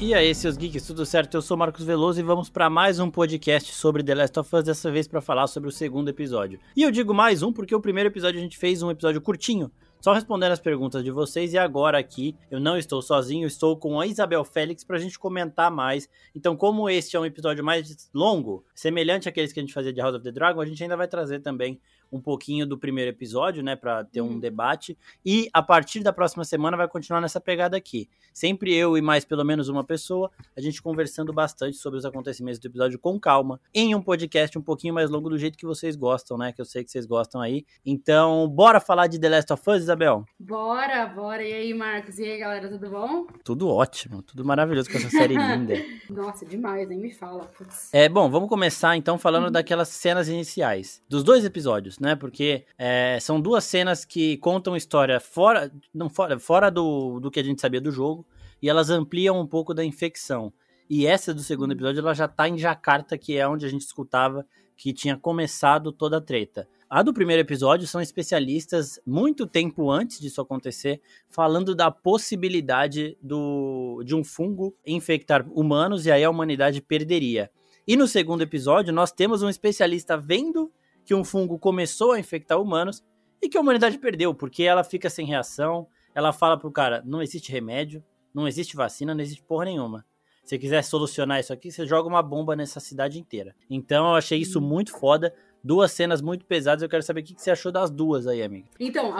E aí, seus geeks, tudo certo? Eu sou Marcos Veloso e vamos para mais um podcast sobre The Last of Us, dessa vez para falar sobre o segundo episódio. E eu digo mais um porque o primeiro episódio a gente fez um episódio curtinho, só respondendo as perguntas de vocês e agora aqui eu não estou sozinho, estou com a Isabel Félix para a gente comentar mais. Então, como este é um episódio mais longo, semelhante àqueles que a gente fazia de House of the Dragon, a gente ainda vai trazer também um pouquinho do primeiro episódio, né, para ter um uhum. debate. E a partir da próxima semana vai continuar nessa pegada aqui. Sempre eu e mais pelo menos uma pessoa, a gente conversando bastante sobre os acontecimentos do episódio com calma, em um podcast um pouquinho mais longo do jeito que vocês gostam, né, que eu sei que vocês gostam aí. Então, bora falar de The Last of Us, Isabel? Bora, bora. E aí, Marcos? E aí, galera, tudo bom? Tudo ótimo, tudo maravilhoso com essa série linda. Nossa, demais, nem me fala. Putz. É, bom, vamos começar então falando uhum. daquelas cenas iniciais dos dois episódios né? Porque é, são duas cenas que contam história fora, não fora, fora do, do que a gente sabia do jogo e elas ampliam um pouco da infecção. E essa do segundo episódio ela já tá em Jakarta, que é onde a gente escutava que tinha começado toda a treta. A do primeiro episódio são especialistas, muito tempo antes disso acontecer, falando da possibilidade do, de um fungo infectar humanos e aí a humanidade perderia. E no segundo episódio, nós temos um especialista vendo que um fungo começou a infectar humanos e que a humanidade perdeu, porque ela fica sem reação, ela fala pro cara, não existe remédio, não existe vacina, não existe porra nenhuma. Se quiser solucionar isso aqui, você joga uma bomba nessa cidade inteira. Então eu achei isso muito foda. Duas cenas muito pesadas, eu quero saber o que você achou das duas aí, amiga. Então,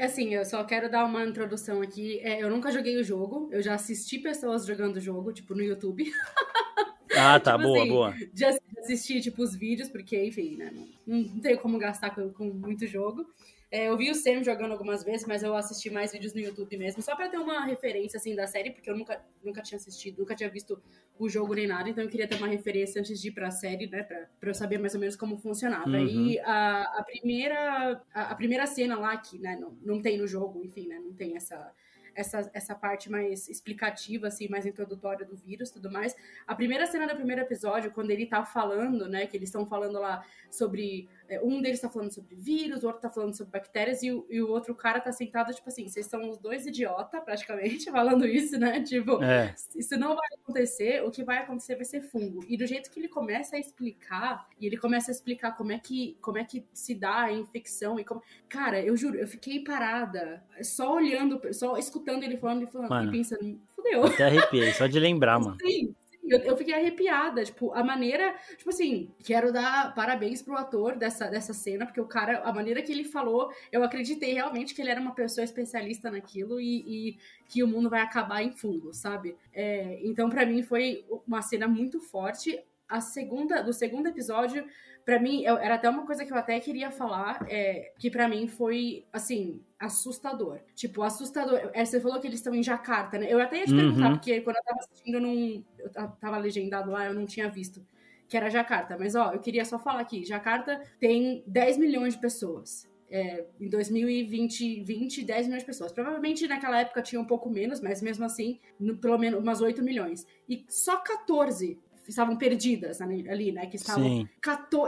assim, eu só quero dar uma introdução aqui. É, eu nunca joguei o jogo, eu já assisti pessoas jogando o jogo, tipo, no YouTube. Ah, tá, tipo boa, assim, boa. De assistir, tipo, os vídeos, porque, enfim, né, não, não tenho como gastar com, com muito jogo. É, eu vi o Sam jogando algumas vezes, mas eu assisti mais vídeos no YouTube mesmo, só para ter uma referência, assim, da série, porque eu nunca, nunca tinha assistido, nunca tinha visto o jogo nem nada, então eu queria ter uma referência antes de ir pra série, né, pra, pra eu saber mais ou menos como funcionava. Uhum. E a, a primeira a, a, primeira cena lá, que, né, não, não tem no jogo, enfim, né, não tem essa essa, essa parte mais explicativa, assim, mais introdutória do vírus tudo mais. A primeira cena do primeiro episódio, quando ele tá falando, né, que eles estão falando lá sobre. É, um deles tá falando sobre vírus, o outro tá falando sobre bactérias, e o, e o outro cara tá sentado, tipo assim, vocês são os dois idiota, praticamente, falando isso, né? Tipo, é. isso não vai acontecer, o que vai acontecer vai ser fungo. E do jeito que ele começa a explicar, e ele começa a explicar como é que, como é que se dá a infecção e como. Cara, eu juro, eu fiquei parada, só olhando, só escutando ele falando e falando, Mano, e pensando, fudeu. Até arrepiei, só de lembrar, mano. Sim, eu, eu, fiquei arrepiada, tipo, a maneira, tipo assim, quero dar parabéns pro ator dessa, dessa cena, porque o cara, a maneira que ele falou, eu acreditei realmente que ele era uma pessoa especialista naquilo e, e que o mundo vai acabar em fungo, sabe? É, então, para mim, foi uma cena muito forte. A segunda, do segundo episódio, para mim, eu, era até uma coisa que eu até queria falar, é, que para mim foi, assim, assustador. Tipo, assustador. É, você falou que eles estão em Jacarta, né? Eu até ia te uhum. perguntar, porque quando eu tava assistindo, eu não. Eu tava legendado lá, eu não tinha visto que era Jacarta. Mas, ó, eu queria só falar aqui: Jacarta tem 10 milhões de pessoas. É, em 2020, 20, 10 milhões de pessoas. Provavelmente naquela época tinha um pouco menos, mas mesmo assim, no, pelo menos umas 8 milhões. E só 14 estavam perdidas ali, né? Que estavam. Sim.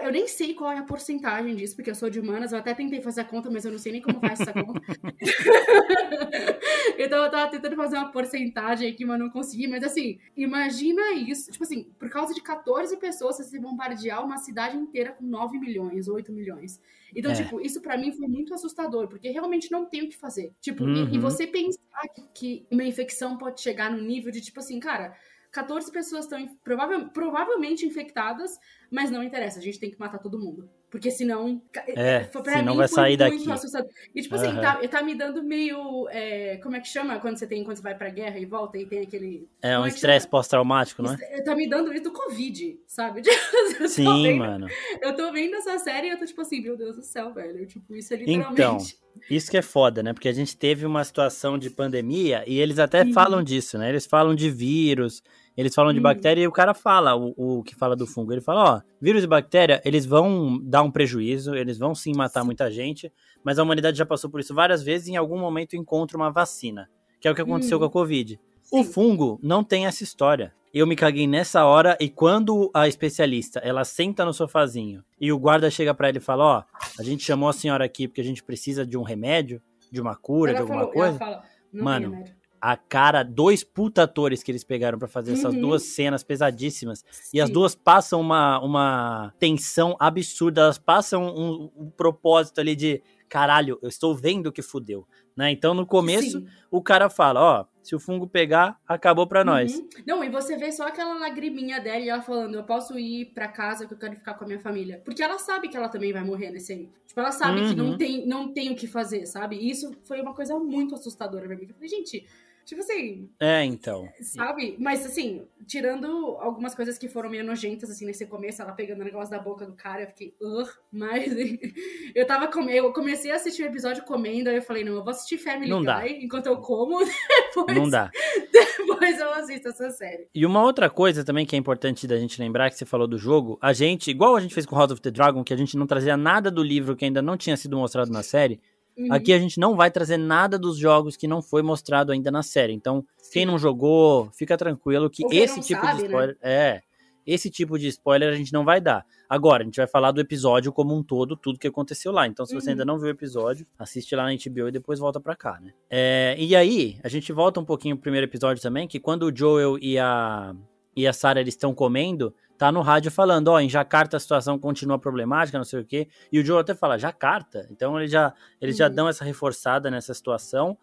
Eu nem sei qual é a porcentagem disso, porque eu sou de humanas, eu até tentei fazer a conta, mas eu não sei nem como faz essa conta. então eu tava tentando fazer uma porcentagem aqui, mas não consegui. Mas assim, imagina isso. Tipo assim, por causa de 14 pessoas, você se bombardear uma cidade inteira com 9 milhões, 8 milhões. Então, é. tipo, isso para mim foi muito assustador, porque realmente não tem o que fazer. Tipo, uhum. e, e, uhum. você pensar que, que uma infecção pode chegar no nível de, tipo assim, cara 14 pessoas estão provável, provavelmente infectadas, mas não interessa, a gente tem que matar todo mundo. Porque senão. É, pra senão mim, vai sair daqui. Assustador. E tipo assim, tá, tá me dando meio. É, como é que chama quando você tem quando você vai pra guerra e volta e tem aquele. É um é estresse pós-traumático, não é? Tá me dando isso do Covid, sabe? Sim, vendo, mano. Eu tô vendo essa série e eu tô tipo assim, meu Deus do céu, velho. Tipo, isso é literalmente. Então, isso que é foda, né? Porque a gente teve uma situação de pandemia e eles até Sim. falam disso, né? Eles falam de vírus eles falam de hum. bactéria e o cara fala, o, o, que fala do fungo, ele fala, ó, vírus e bactéria, eles vão dar um prejuízo, eles vão sim matar sim. muita gente, mas a humanidade já passou por isso várias vezes e em algum momento encontra uma vacina, que é o que aconteceu hum. com a Covid. Sim. O fungo não tem essa história. Eu me caguei nessa hora e quando a especialista, ela senta no sofazinho e o guarda chega para ele e fala, ó, a gente chamou a senhora aqui porque a gente precisa de um remédio, de uma cura, ela de alguma falou, coisa. Fala, Mano, a cara, dois puta atores que eles pegaram para fazer essas Uhum. duas cenas pesadíssimas. E as Sim. duas passam uma, uma tensão absurda, elas passam um, um propósito ali de caralho, eu estou vendo que fudeu. Né? Então no começo Sim. o cara fala: ó, se o fungo pegar, acabou pra nós. Uhum. Não, e você vê só aquela lagriminha dela e ela falando, eu posso ir pra casa que eu quero ficar com a minha família. Porque ela sabe que ela também vai morrer nesse aí. Tipo, ela sabe que Uhum. não tem, não tem o que fazer, sabe? E isso foi uma coisa muito assustadora pra mim. Eu falei, gente, tipo assim, É, então. sabe? Mas assim, tirando algumas coisas que foram meio nojentas, assim, nesse começo, ela pegando o negócio da boca do cara, eu fiquei, Ugh, mas eu tava comendo, eu comecei a assistir o episódio comendo, aí eu falei, não, eu vou assistir Family Não dá. Guy enquanto eu como, depois, Não dá. depois eu assisto essa série. E uma outra coisa também que é importante da gente lembrar, que você falou do jogo, a gente, igual a gente fez com House of the Dragon, que a gente não trazia nada do livro que ainda não tinha sido mostrado na série, Uhum. aqui a gente não vai trazer nada dos jogos que não foi mostrado ainda na série. Então, quem Sim. não jogou, fica tranquilo que quem esse tipo sabe, de né? spoiler. É. Esse tipo de spoiler a gente não vai dar. Agora, a gente vai falar do episódio como um todo, tudo que aconteceu lá. Então, se você Uhum. ainda não viu o episódio, assiste lá na HBO e depois volta pra cá, né? É, e aí, a gente volta um pouquinho pro primeiro episódio também, que quando o Joel e a, e a Sarah estão comendo, tá no rádio falando, ó, em Jacarta a situação continua problemática, não sei o quê. E o Joel até fala, Jacarta? Então eles já, eles já Uhum. dão essa reforçada nessa situação.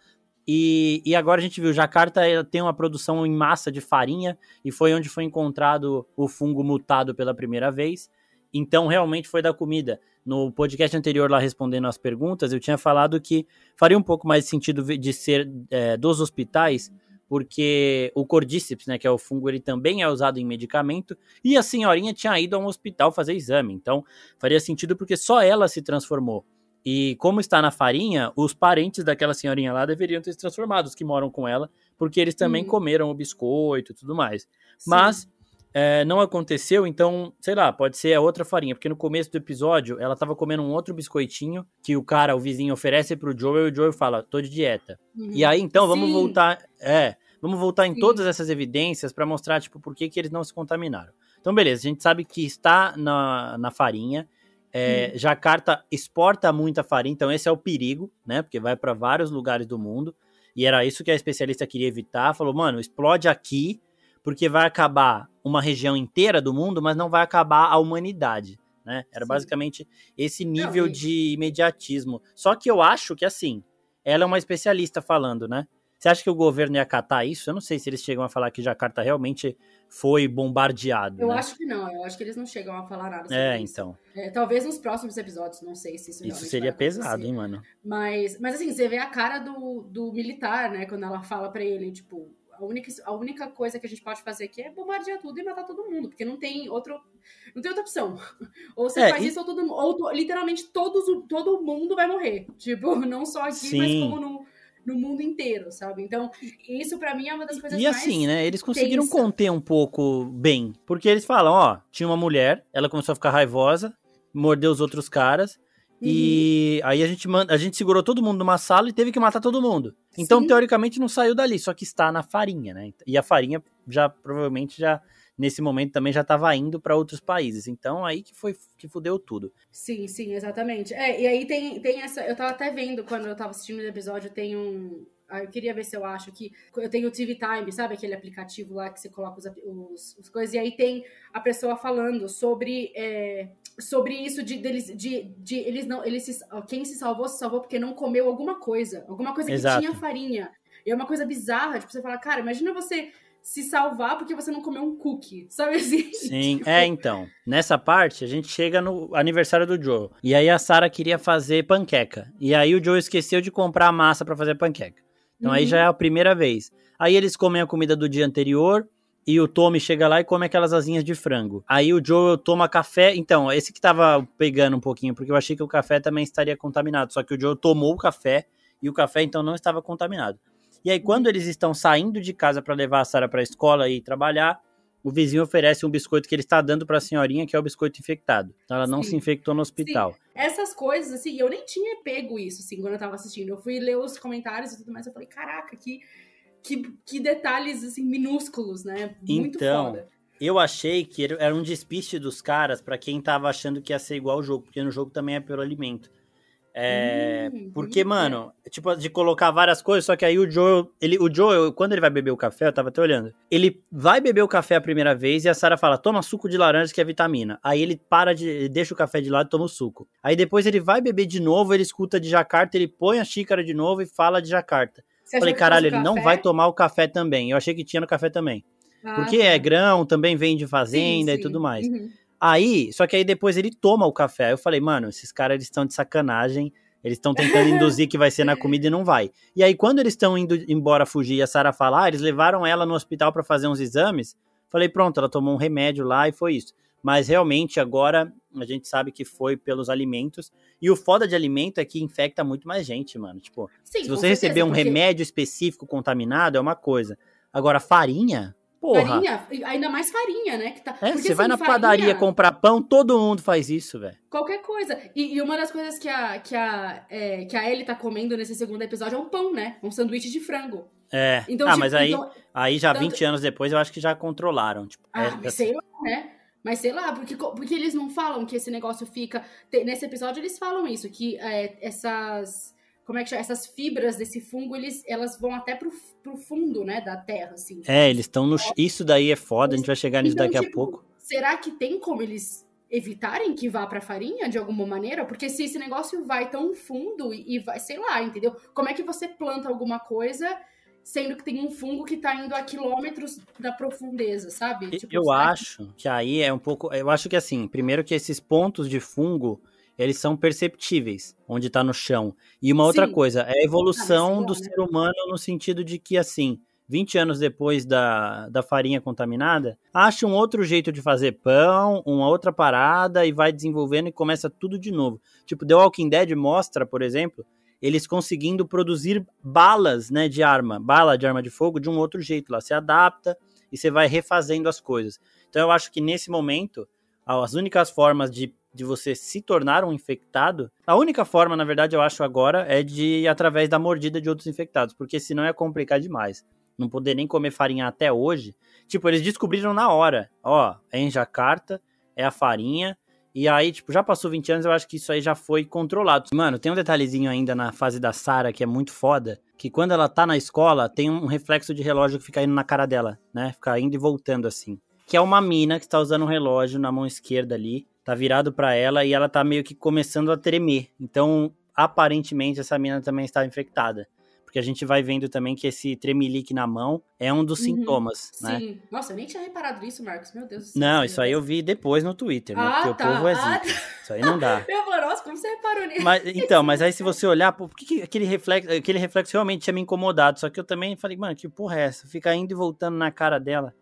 E, e agora a gente viu, Jacarta tem uma produção em massa de farinha e foi onde foi encontrado o fungo mutado pela primeira vez. Então realmente foi da comida. No podcast anterior lá respondendo as perguntas, eu tinha falado que faria um pouco mais sentido de ser é, dos hospitais, porque o cordíceps, né, que é o fungo, ele também é usado em medicamento, e a senhorinha tinha ido a um hospital fazer exame. Então faria sentido porque só ela se transformou. E como está na farinha, os parentes daquela senhorinha lá deveriam ter se transformado, os que moram com ela, porque eles também Uhum. comeram o biscoito e tudo mais. Sim. Mas é, não aconteceu, então, sei lá, pode ser a outra farinha, porque no começo do episódio ela tava comendo um outro biscoitinho que o cara, o vizinho, oferece pro Joel e o Joel fala, tô de dieta. Uhum. E aí, então, vamos Sim. voltar. É, vamos voltar em Sim. todas essas evidências pra mostrar, tipo, por que, que eles não se contaminaram. Então, beleza, a gente sabe que está na, na farinha. É, Hum. Jacarta exporta muita farinha, então esse é o perigo, né? Porque vai pra vários lugares do mundo. E era isso que a especialista queria evitar. Falou, mano, explode aqui, porque vai acabar uma região inteira do mundo, mas não vai acabar a humanidade. Né? Era Sim. basicamente esse nível e- de imediatismo. Só que eu acho que assim, ela é uma especialista falando, né? Você acha que o governo ia acatar isso? Eu não sei se eles chegam a falar que Jacarta realmente foi bombardeado. Eu né? acho que não, eu acho que eles não chegam a falar nada sobre É, isso. então. É, talvez nos próximos episódios, não sei se isso Isso seria pesado, hein, mano? Mas, mas assim, você vê a cara do, do militar, né? Quando ela fala pra ele, tipo, a única, a única coisa que a gente pode fazer aqui é bombardear tudo e matar todo mundo, porque não tem outro, não tem outra opção. Ou você É, faz e- isso ou todo mundo, ou literalmente todos, o- todo mundo vai morrer. Tipo, não só aqui, mas Sim. como no, no mundo inteiro, sabe? Então, isso pra mim é uma das coisas E mais assim, né? Eles conseguiram tensa. conter um pouco bem. Porque eles falam, ó, tinha uma mulher, ela começou a ficar raivosa, mordeu os outros caras. Uhum. E aí a gente, a gente segurou todo mundo numa sala e teve que matar todo mundo. Então, Sim. teoricamente, não saiu dali, só que está na farinha, né? E a farinha já provavelmente já nesse momento também já estava indo para outros países. Então aí que foi que fudeu tudo. Sim, sim, exatamente. É, e aí tem, tem essa. Eu tava até vendo quando eu tava assistindo o episódio, tem um. ah, Eu queria ver se eu acho que. Eu tenho o TV Time, sabe? Aquele aplicativo lá que você coloca os, os, os coisas. E aí tem a pessoa falando sobre. é, sobre isso de, deles, de, de eles não. Eles se- quem se salvou, se salvou porque não comeu alguma coisa. Alguma coisa que Exato. tinha farinha. E é uma coisa bizarra, tipo, você fala, cara, imagina você se salvar porque você não comeu um cookie. Sabe assim? Sim, Tipo, é então. Nessa parte, a gente chega no aniversário do Joe. E aí a Sarah queria fazer panqueca. E aí o Joe esqueceu de comprar a massa pra fazer panqueca. Então aí Uhum. já é a primeira vez. Aí eles comem a comida do dia anterior. E o Tommy chega lá e come aquelas asinhas de frango. Aí o Joel toma café. Então, esse que tava pegando um pouquinho, porque eu achei que o café também estaria contaminado. Só que o Joel tomou o café e o café então não estava contaminado. E aí, quando eles estão saindo de casa para levar a Sarah para a escola e trabalhar, o vizinho oferece um biscoito que ele está dando para a senhorinha, que é o biscoito infectado. Então, ela não Sim. se infectou no hospital. essas coisas, assim, eu nem tinha pego isso, assim, quando eu tava assistindo. Eu fui ler os comentários e tudo mais, eu falei, caraca, que, que, que detalhes, assim, minúsculos, né? Muito Então, foda. Eu achei que era era um despiste dos caras para quem tava achando que ia ser igual ao jogo, porque no jogo também é pelo alimento. É, Hum, porque, hum, mano, tipo, de colocar várias coisas, só que aí o Joel, ele, o Joel, quando ele vai beber o café, eu tava até olhando, ele vai beber o café a primeira vez e a Sarah fala, toma suco de laranja que é vitamina. Aí ele para de, ele deixa o café de lado e toma o suco. Aí depois ele vai beber de novo, ele escuta de Jacarta, ele põe a xícara de novo e fala de Jacarta. Você Falei, caralho, ele não vai tomar o café também. Eu achei que tinha no café também. Ah, Porque tá. é grão, também vem de Sim, fazenda e sim. tudo mais. Uhum. Aí, só que aí depois ele toma o café. Aí eu falei, mano, esses caras eles estão de sacanagem. Eles estão tentando induzir que vai ser na comida e não vai. E aí, quando eles estão indo embora fugir e a Sarah fala, ah, eles levaram ela no hospital pra fazer uns exames. Falei, pronto, ela tomou um remédio lá e foi isso. Mas realmente agora a gente sabe que foi pelos alimentos. E o foda de alimento é que infecta muito mais gente, mano. Tipo, Sim, se você receber certeza, um porque remédio específico contaminado, é uma coisa. Agora, farinha? Porra. Farinha, ainda mais farinha, né? Que tá... É, porque, você vai assim, na farinha, padaria comprar pão, todo mundo faz isso, velho. Qualquer coisa. E, e uma das coisas que a, que, a, é, que a Ellie tá comendo nesse segundo episódio é um pão, né? Um sanduíche de frango. É. Então, ah, tipo, mas aí, então- aí já tanto- 20 anos depois eu acho que já controlaram. Tipo, Ah, é- mas é- sei lá, né? Mas sei lá, porque, porque eles não falam que esse negócio fica. Nesse episódio eles falam isso, que é, essas. Como é que chama? Essas fibras desse fungo, eles, elas vão até pro, pro fundo, né, da terra, assim. é, eles estão no. Isso daí é foda, a gente vai chegar nisso Então, daqui a tipo, pouco. Será que tem como eles evitarem que vá pra farinha de alguma maneira? Porque se esse negócio vai tão fundo e e vai, sei lá, entendeu? Como é que você planta alguma coisa sendo que tem um fungo que tá indo a quilômetros da profundeza, sabe? Tipo, eu que- acho que aí é um pouco. Eu acho que assim, primeiro que esses pontos de fungo. Eles são perceptíveis, onde tá no chão. E uma outra Sim. coisa, é a evolução do ser humano no sentido de que, assim, 20 anos depois da, da farinha contaminada, acha um outro jeito de fazer pão, uma outra parada e vai desenvolvendo e começa tudo de novo. Tipo, The Walking Dead mostra, por exemplo, eles conseguindo produzir balas, né, de arma, bala de arma de fogo de um outro jeito lá. Você adapta e você vai refazendo as coisas. Então eu acho que nesse momento, as únicas formas de, de você se tornar um infectado, a única forma, na verdade, eu acho agora, é de ir através da mordida de outros infectados, porque senão é complicar demais. Não poder nem comer farinha até hoje. Tipo, eles descobriram na hora. Ó, é em Jacarta, é a farinha. E aí, tipo, já passou 20 anos, eu acho que isso aí já foi controlado. Mano, tem um detalhezinho ainda na fase da Sarah que é muito foda, que quando ela tá na escola, tem um reflexo de relógio que fica indo na cara dela, né? Fica indo e voltando assim. Que é uma mina que está usando um relógio na mão esquerda ali, tá virado pra ela e ela tá meio que começando a tremer. Então, aparentemente, essa mina também está infectada. Porque a gente vai vendo também que esse tremelique na mão é um dos Uhum. sintomas, né? Sim. Nossa, eu nem tinha reparado nisso, Marcos. Meu Deus do céu. Não, isso aí eu vi depois no Twitter, né? Ah, Porque tá. o povo é Ah, zica. Isso aí não dá. Eu falei, nossa, como você reparou nisso? Mas, então, mas aí se você olhar, pô, por que, que aquele, reflexo, aquele reflexo realmente tinha me incomodado? Só que eu também falei, mano, que porra é essa? Fica indo e voltando na cara dela.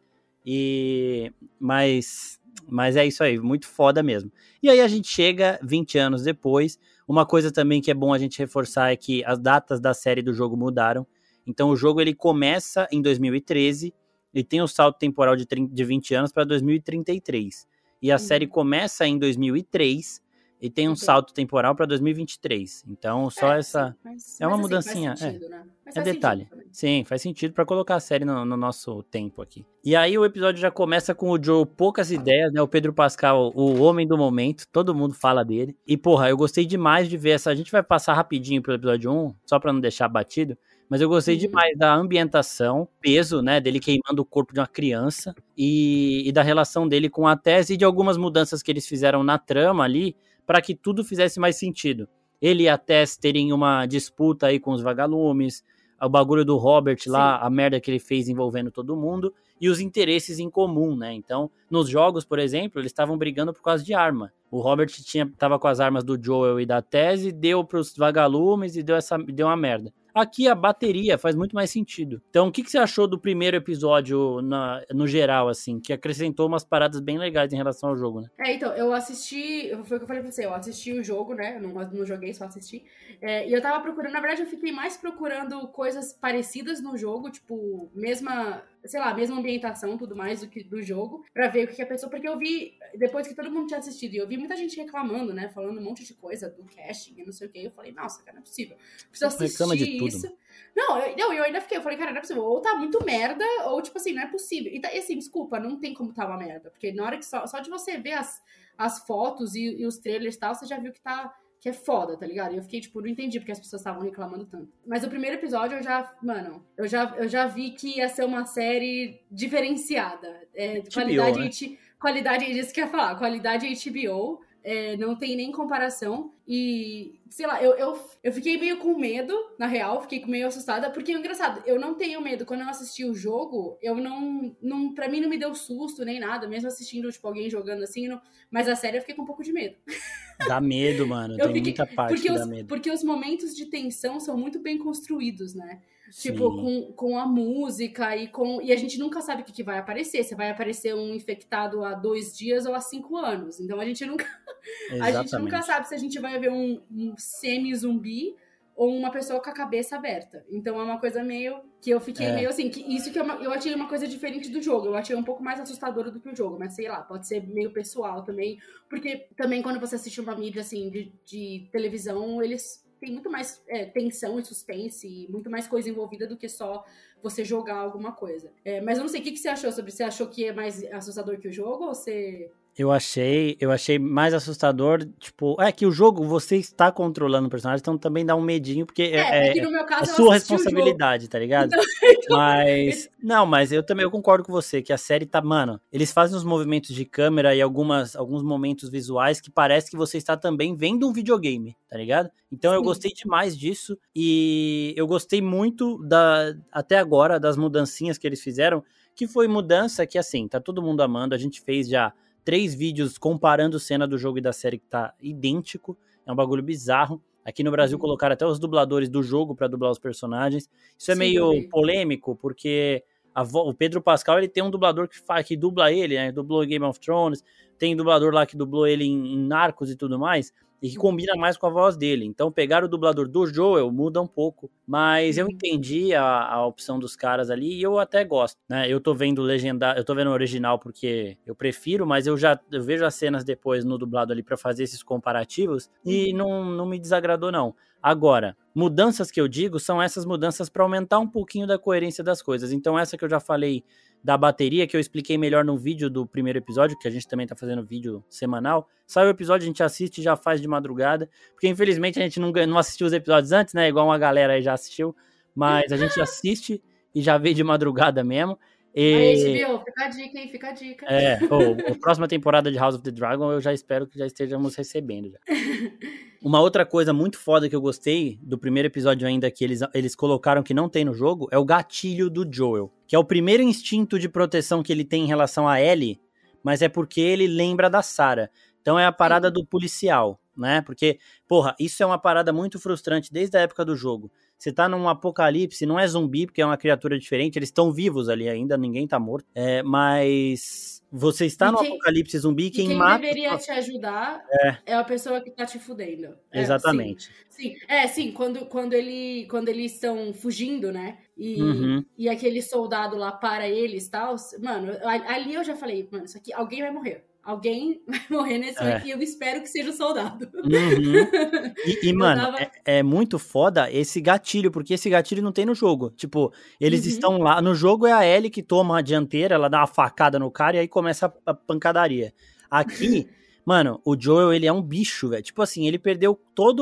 E. Mas. Mas é isso aí, muito foda mesmo. E aí a gente chega 20 anos depois. Uma coisa também que é bom a gente reforçar é que as datas da série do jogo mudaram. Então o jogo ele começa em 2013 e tem o salto temporal de, 30, de 20 anos para 2033. E a Uhum. série começa em 2003 e tem um Ok. salto temporal para 2023. Então só É, essa mas- é uma assim, mudancinha, é. sentido, né? É faz sentido detalhe. Sim, faz sentido pra colocar a série no, no nosso tempo aqui. E aí o episódio já começa com o Joe poucas ideias, né? O Pedro Pascal, o homem do momento, todo mundo fala dele. E porra, eu gostei demais de ver essa. A gente vai passar rapidinho pelo episódio 1, só pra não deixar batido. Mas eu gostei Uhum. demais da ambientação, peso, né, dele queimando o corpo de uma criança e, e da relação dele com a tese e de algumas mudanças que eles fizeram na trama ali para que tudo fizesse mais sentido. Ele e a Tess terem uma disputa aí com os vagalumes, o bagulho do Robert lá, a merda que ele fez envolvendo todo mundo e os interesses em comum, né? Então, nos jogos, por exemplo, eles estavam brigando por causa de arma. O Robert tinha tava com as armas do Joel e da Tese, deu pros vagalumes e deu essa deu uma merda. Aqui a bateria faz muito mais sentido. Então, o que, que você achou do primeiro episódio na- no geral, assim, que acrescentou umas paradas bem legais em relação ao jogo, né? É, então, eu assisti. Foi o que eu falei pra você, eu assisti o jogo, né? Eu não, não joguei, só assisti. É, e eu tava procurando, na verdade, eu fiquei mais procurando coisas parecidas no jogo, tipo, mesma, sei lá, mesma ambientação, tudo mais do que do jogo, pra ver o que, que a pessoa. Porque eu vi, depois que todo mundo tinha assistido, e eu vi muita gente reclamando, né? Falando um monte de coisa do casting e não sei o que. Eu falei, nossa, cara, não é possível. Preciso assistir isso. Não, eu, não, eu ainda fiquei, eu falei, cara, não é possível. Ou tá muito merda, ou tipo assim, não é possível. E, tá, e assim, desculpa, não tem como tá uma merda. Porque na hora que só, só de você ver as, as fotos e, e os trailers e tal, você já viu que tá, que é foda, tá ligado? E eu fiquei, tipo, não entendi porque as pessoas estavam reclamando tanto. Mas o primeiro episódio eu já, mano, eu já, eu já vi que ia ser uma série diferenciada. É, qualidade, né? qualidade, isso que eu ia falar, qualidade HBO é, não tem nem comparação. E, sei lá, eu, eu, eu fiquei meio com medo, na real, fiquei meio assustada, porque é engraçado, eu não tenho medo. Quando eu assisti o jogo, eu não. não pra mim não me deu susto nem nada, mesmo assistindo, tipo, alguém jogando assim, não, mas a série eu fiquei com um pouco de medo. Dá medo, mano. Eu tem fiquei, muita parte porque os, medo. Porque os momentos de tensão são muito bem construídos, né? Tipo, com, com a música e com. E a gente nunca sabe o que, que vai aparecer. Se vai aparecer um infectado há dois dias ou há cinco anos. Então a gente nunca. a gente nunca sabe se a gente vai ver um, um semi-zumbi ou uma pessoa com a cabeça aberta. Então é uma coisa meio. Que eu fiquei é. meio assim. Que isso que eu, eu achei uma coisa diferente do jogo. Eu achei um pouco mais assustadora do que o jogo. Mas sei lá, pode ser meio pessoal também. Porque também quando você assiste uma mídia assim de, de televisão, eles tem muito mais é, tensão e suspense e muito mais coisa envolvida do que só você jogar alguma coisa. É, mas eu não sei o que, que você achou sobre. Você achou que é mais assustador que o jogo ou você eu achei, eu achei mais assustador, tipo, é que o jogo você está controlando o personagem, então também dá um medinho, porque é, é, é caso, é sua responsabilidade, tá ligado? Então, então, mas, não, mas eu também eu concordo com você, que a série tá, mano, eles fazem os movimentos de câmera e algumas, alguns momentos visuais que parece que você está também vendo um videogame, tá ligado? Então Sim. eu gostei demais disso e eu gostei muito da, até agora, das mudancinhas que eles fizeram, que foi mudança que, assim, tá todo mundo amando, a gente fez já três vídeos comparando cena do jogo e da série que tá idêntico. É um bagulho bizarro. Aqui no Brasil uhum. colocaram até os dubladores do jogo para dublar os personagens. Isso é Sim, meio polêmico, porque vo... o Pedro Pascal ele tem um dublador que faz, que dubla ele, né? Dublou Game of Thrones, tem dublador lá que dublou ele em, em Narcos e tudo mais e que combina mais com a voz dele. Então, pegar o dublador do Joel muda um pouco. Mas eu uhum. entendi a, a opção dos caras ali e eu até gosto, né? Eu tô vendo legendar, eu tô vendo o original porque eu prefiro, mas eu já eu vejo as cenas depois no dublado ali para fazer esses comparativos e uhum. não, não me desagradou não. Agora, mudanças que eu digo são essas mudanças para aumentar um pouquinho da coerência das coisas. Então, essa que eu já falei da bateria, que eu expliquei melhor no vídeo do primeiro episódio, que a gente também tá fazendo vídeo semanal. Sai o episódio, a gente assiste e já faz de madrugada, porque infelizmente a gente não, não assistiu os episódios antes, né? Igual uma galera aí já assistiu, mas a gente assiste e já vê de madrugada mesmo. E... Aí, HBO, fica a dica, hein? Fica a dica. É, oh, a próxima temporada de House of the Dragon eu já espero que já estejamos recebendo. Já. Uma outra coisa muito foda que eu gostei do primeiro episódio ainda que eles, eles colocaram que não tem no jogo é o gatilho do Joel, que é o primeiro instinto de proteção que ele tem em relação a Ellie, mas é porque ele lembra da Sarah. Então é a parada do policial, né? Porque, porra, isso é uma parada muito frustrante desde a época do jogo. Você tá num apocalipse, não é zumbi, porque é uma criatura diferente, eles estão vivos ali ainda, ninguém tá morto. É, mas você está no apocalipse zumbi, quem, quem mata. Quem deveria te ajudar é. é. a pessoa que tá te fudendo. É, Exatamente. Sim, sim, É, sim, quando, quando, ele, quando eles estão fugindo, né? E, uhum. e aquele soldado lá para eles e tal. Mano, ali eu já falei, mano, isso aqui, alguém vai morrer alguém vai morrer nesse é. e eu espero que seja o soldado. Uhum. E, e mano, tava... é, é, muito foda esse gatilho, porque esse gatilho não tem no jogo. Tipo, eles uhum. estão lá. No jogo é a Ellie que toma a dianteira, ela dá uma facada no cara e aí começa a, a pancadaria. Aqui. Mano, o Joel, ele é um bicho, velho. Tipo assim, ele perdeu toda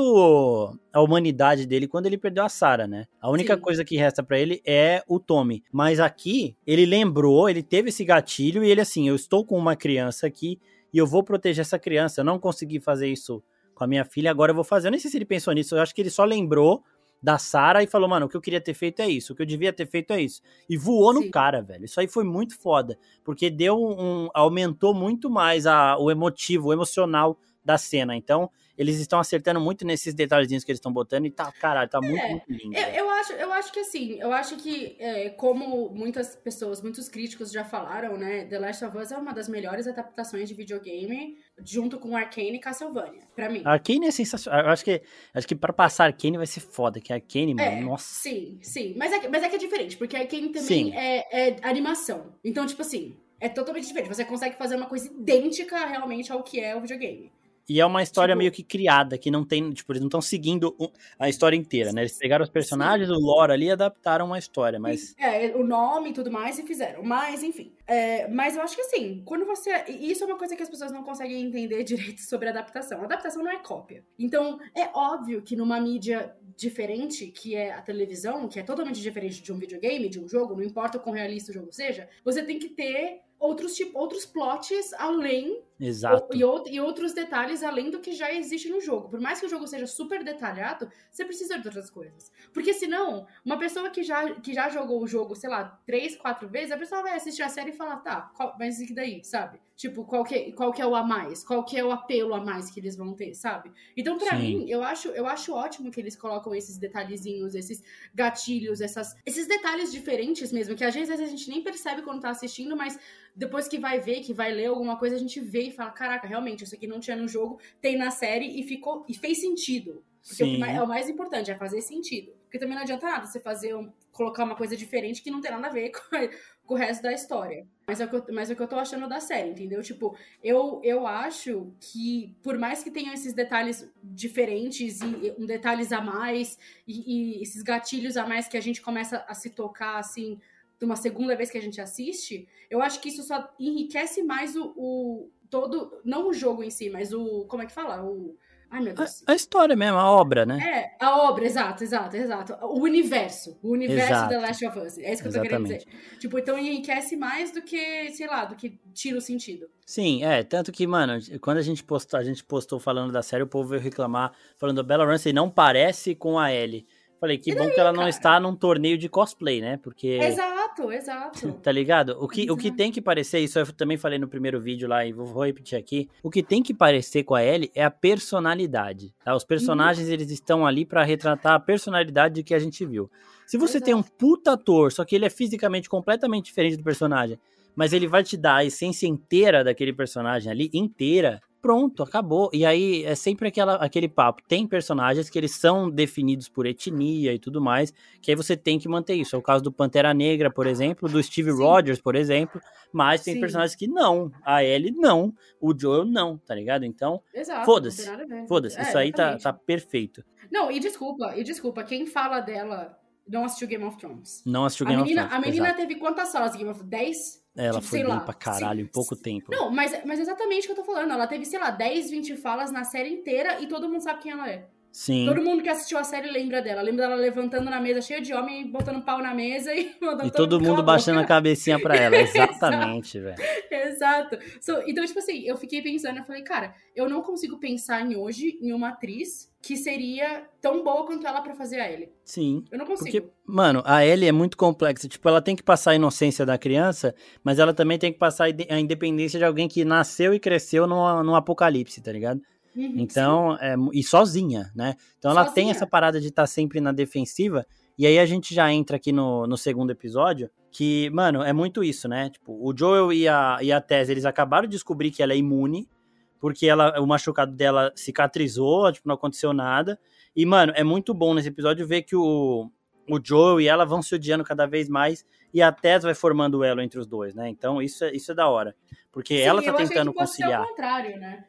a humanidade dele quando ele perdeu a Sarah, né? A única Sim. coisa que resta para ele é o Tommy. Mas aqui, ele lembrou, ele teve esse gatilho e ele assim, eu estou com uma criança aqui e eu vou proteger essa criança. Eu não consegui fazer isso com a minha filha, agora eu vou fazer. Eu nem sei se ele pensou nisso, eu acho que ele só lembrou da Sara e falou, mano, o que eu queria ter feito é isso, o que eu devia ter feito é isso. E voou Sim. no cara, velho. Isso aí foi muito foda, porque deu um aumentou muito mais a, o emotivo, o emocional da cena. Então, eles estão acertando muito nesses detalhezinhos que eles estão botando e tá, caralho, tá muito, é, muito lindo. Eu, eu, acho, eu acho que assim, eu acho que, é, como muitas pessoas, muitos críticos já falaram, né, The Last of Us é uma das melhores adaptações de videogame, junto com Arcane e Castlevania, pra mim. Arcane é sensacional. Eu acho que, acho que pra passar Arcane vai ser foda, que Arcane, mano, é, nossa. Sim, sim. Mas é, mas é que é diferente, porque Arcane também é, é animação. Então, tipo assim, é totalmente diferente. Você consegue fazer uma coisa idêntica realmente ao que é o videogame. E é uma história Tipo- meio que criada, que não tem, tipo, eles não estão seguindo a história inteira, né? Eles pegaram os personagens, o lore ali e adaptaram uma história, mas É, o nome e tudo mais e fizeram. Mas, enfim. É, mas eu acho que assim, quando você. Isso é uma coisa que as pessoas não conseguem entender direito sobre adaptação. Adaptação não é cópia. Então, é óbvio que numa mídia diferente, que é a televisão, que é totalmente diferente de um videogame, de um jogo, não importa o quão realista o jogo seja, você tem que ter outros tipo, outros plots além exato. E, e outros detalhes além do que já existe no jogo. Por mais que o jogo seja super detalhado, você precisa de outras coisas. Porque senão, uma pessoa que já, que já jogou o jogo, sei lá, três, quatro vezes, a pessoa vai assistir a série e falar, tá, qual, mas e daí, sabe? Tipo, qual que, qual que é o a mais? Qual que é o apelo a mais que eles vão ter, sabe? Então, pra Sim. mim, eu acho, eu acho ótimo que eles colocam esses detalhezinhos, esses gatilhos, essas, esses detalhes diferentes mesmo, que às vezes a gente nem percebe quando tá assistindo, mas depois que vai ver, que vai ler alguma coisa, a gente vê e fala, caraca, realmente, isso aqui não tinha no jogo, tem na série e ficou e fez sentido. Porque o que Sim. mais- é o mais importante, é fazer sentido. Porque também não adianta nada você fazer um- colocar uma coisa diferente que não tem nada a ver com, com o resto da história. Mas é, o que eu, mas é o que eu tô achando da série, entendeu? Tipo, eu, eu acho que, por mais que tenham esses detalhes diferentes e, e um detalhes a mais, e, e esses gatilhos a mais que a gente começa a se tocar, assim, de uma segunda vez que a gente assiste, eu acho que isso só enriquece mais o, o todo, não o jogo em si, mas o, como é que fala? O, ai meu Deus. A, a história mesmo, a obra, né? É, a obra, exato, exato, exato. O universo. O universo Exato. da Last of Us. É isso que eu tô querendo dizer. Tipo, então enriquece mais do que, sei lá, do que tira o sentido. Sim, é, tanto que, mano, quando a gente postou, a gente postou falando da série, o povo veio reclamar, falando Bella Ramsey não parece com a Ellie. Falei, que bom que ela não cara? está num torneio de cosplay, né? Porque Exato, exato. Tá ligado? O que, o que Exato. tem que parecer, isso eu também falei no primeiro vídeo lá e vou, vou repetir aqui. O que tem que parecer com a Ellie é a personalidade. Tá? Os personagens, Uhum. eles estão ali pra retratar a personalidade que a gente viu. Se você tem um Exato. puta ator, só que ele é fisicamente completamente diferente do personagem, mas ele vai te dar a essência inteira daquele personagem ali, inteira, pronto, acabou. E aí é sempre aquela, aquele papo. Tem personagens que eles são definidos por etnia e tudo mais, que aí você tem que manter isso. É o caso do Pantera Negra, por exemplo, do Steve Sim. Rogers, por exemplo, mas tem Sim. personagens que não. A Ellie não, o Joel não, tá ligado? Então. Foda-se, foda-se, É, isso aí tá, tá perfeito. Não, e desculpa, e desculpa, quem fala dela não assistiu Game of Thrones. Não assistiu A Game menina, of a Thrones. menina exato. teve quantas de Game of Thrones? 10? Ela tipo, foi bem lá, pra caralho em pouco tempo. Não, mas, mas exatamente o que eu tô falando. Ela teve, sei lá, 10, 20 falas na série inteira e todo mundo sabe quem ela é. Sim. Todo mundo que assistiu a série lembra dela. Lembra dela levantando na mesa, cheia de homem, botando pau na mesa e mandando E todo mundo cala a baixando a cabecinha pra ela. Exatamente, velho. Exato. So, então, tipo assim, eu fiquei pensando, eu falei, cara, eu não consigo pensar em hoje em uma atriz que seria tão boa quanto ela pra fazer a Ellie. Sim. Eu não consigo. Porque, mano, a Ellie é muito complexa. Tipo, ela tem que passar a inocência da criança, mas ela também tem que passar a inde- a independência de alguém que nasceu e cresceu num, num apocalipse, tá ligado? Uhum, Então, é, e sozinha, né? Então ela tem Sozinha. essa parada de estar sempre na defensiva. E aí a gente já entra aqui no, no segundo episódio, que, mano, é muito isso, né? Tipo, o Joel e a, e a Tess, eles acabaram de descobrir que ela é imune, porque ela, o machucado dela cicatrizou, tipo, não aconteceu nada. E, mano, é muito bom nesse episódio ver que o, o Joel e ela vão se odiando cada vez mais, e a Tess vai formando o elo entre os dois, né? Então isso é, isso é da hora. Porque Sim, ela tá tentando fosse ser conciliar. ao contrário, né?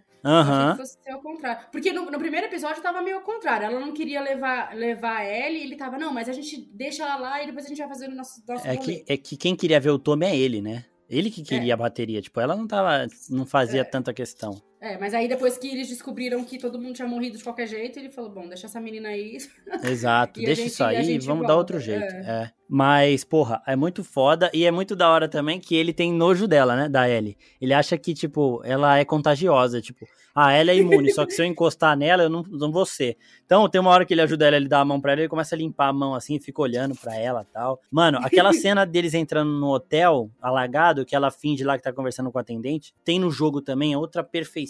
Que fosse ser ao contrário. Porque no, no primeiro episódio tava meio ao contrário. Ela não queria levar, levar a Ellie ele tava, não, mas a gente deixa ela lá e depois a gente vai fazer o nosso, nosso É rolê." que, é que quem queria ver o Tommy é ele, né? Ele que queria a bateria. Tipo, ela não tava. não fazia É. tanta questão. É, mas aí depois que eles descobriram que todo mundo tinha morrido de qualquer jeito, ele falou, bom, deixa essa menina aí. Exato. Deixa gente- isso aí e vamos dar volta, outro jeito. é. É. Mas, porra, é muito foda e é muito da hora também que ele tem nojo dela, né? Da Ellie. Ele acha que, tipo, ela é contagiosa. Tipo, a Ellie é imune, só que se eu encostar nela, eu não, não vou ser. Então, tem uma hora que ele ajuda ela, ele dá a mão pra ela, ele começa a limpar a mão assim e fica olhando pra ela e tal. Mano, aquela cena deles entrando no hotel alagado, que ela finge lá que tá conversando com a atendente, tem no jogo também, é outra perfeição.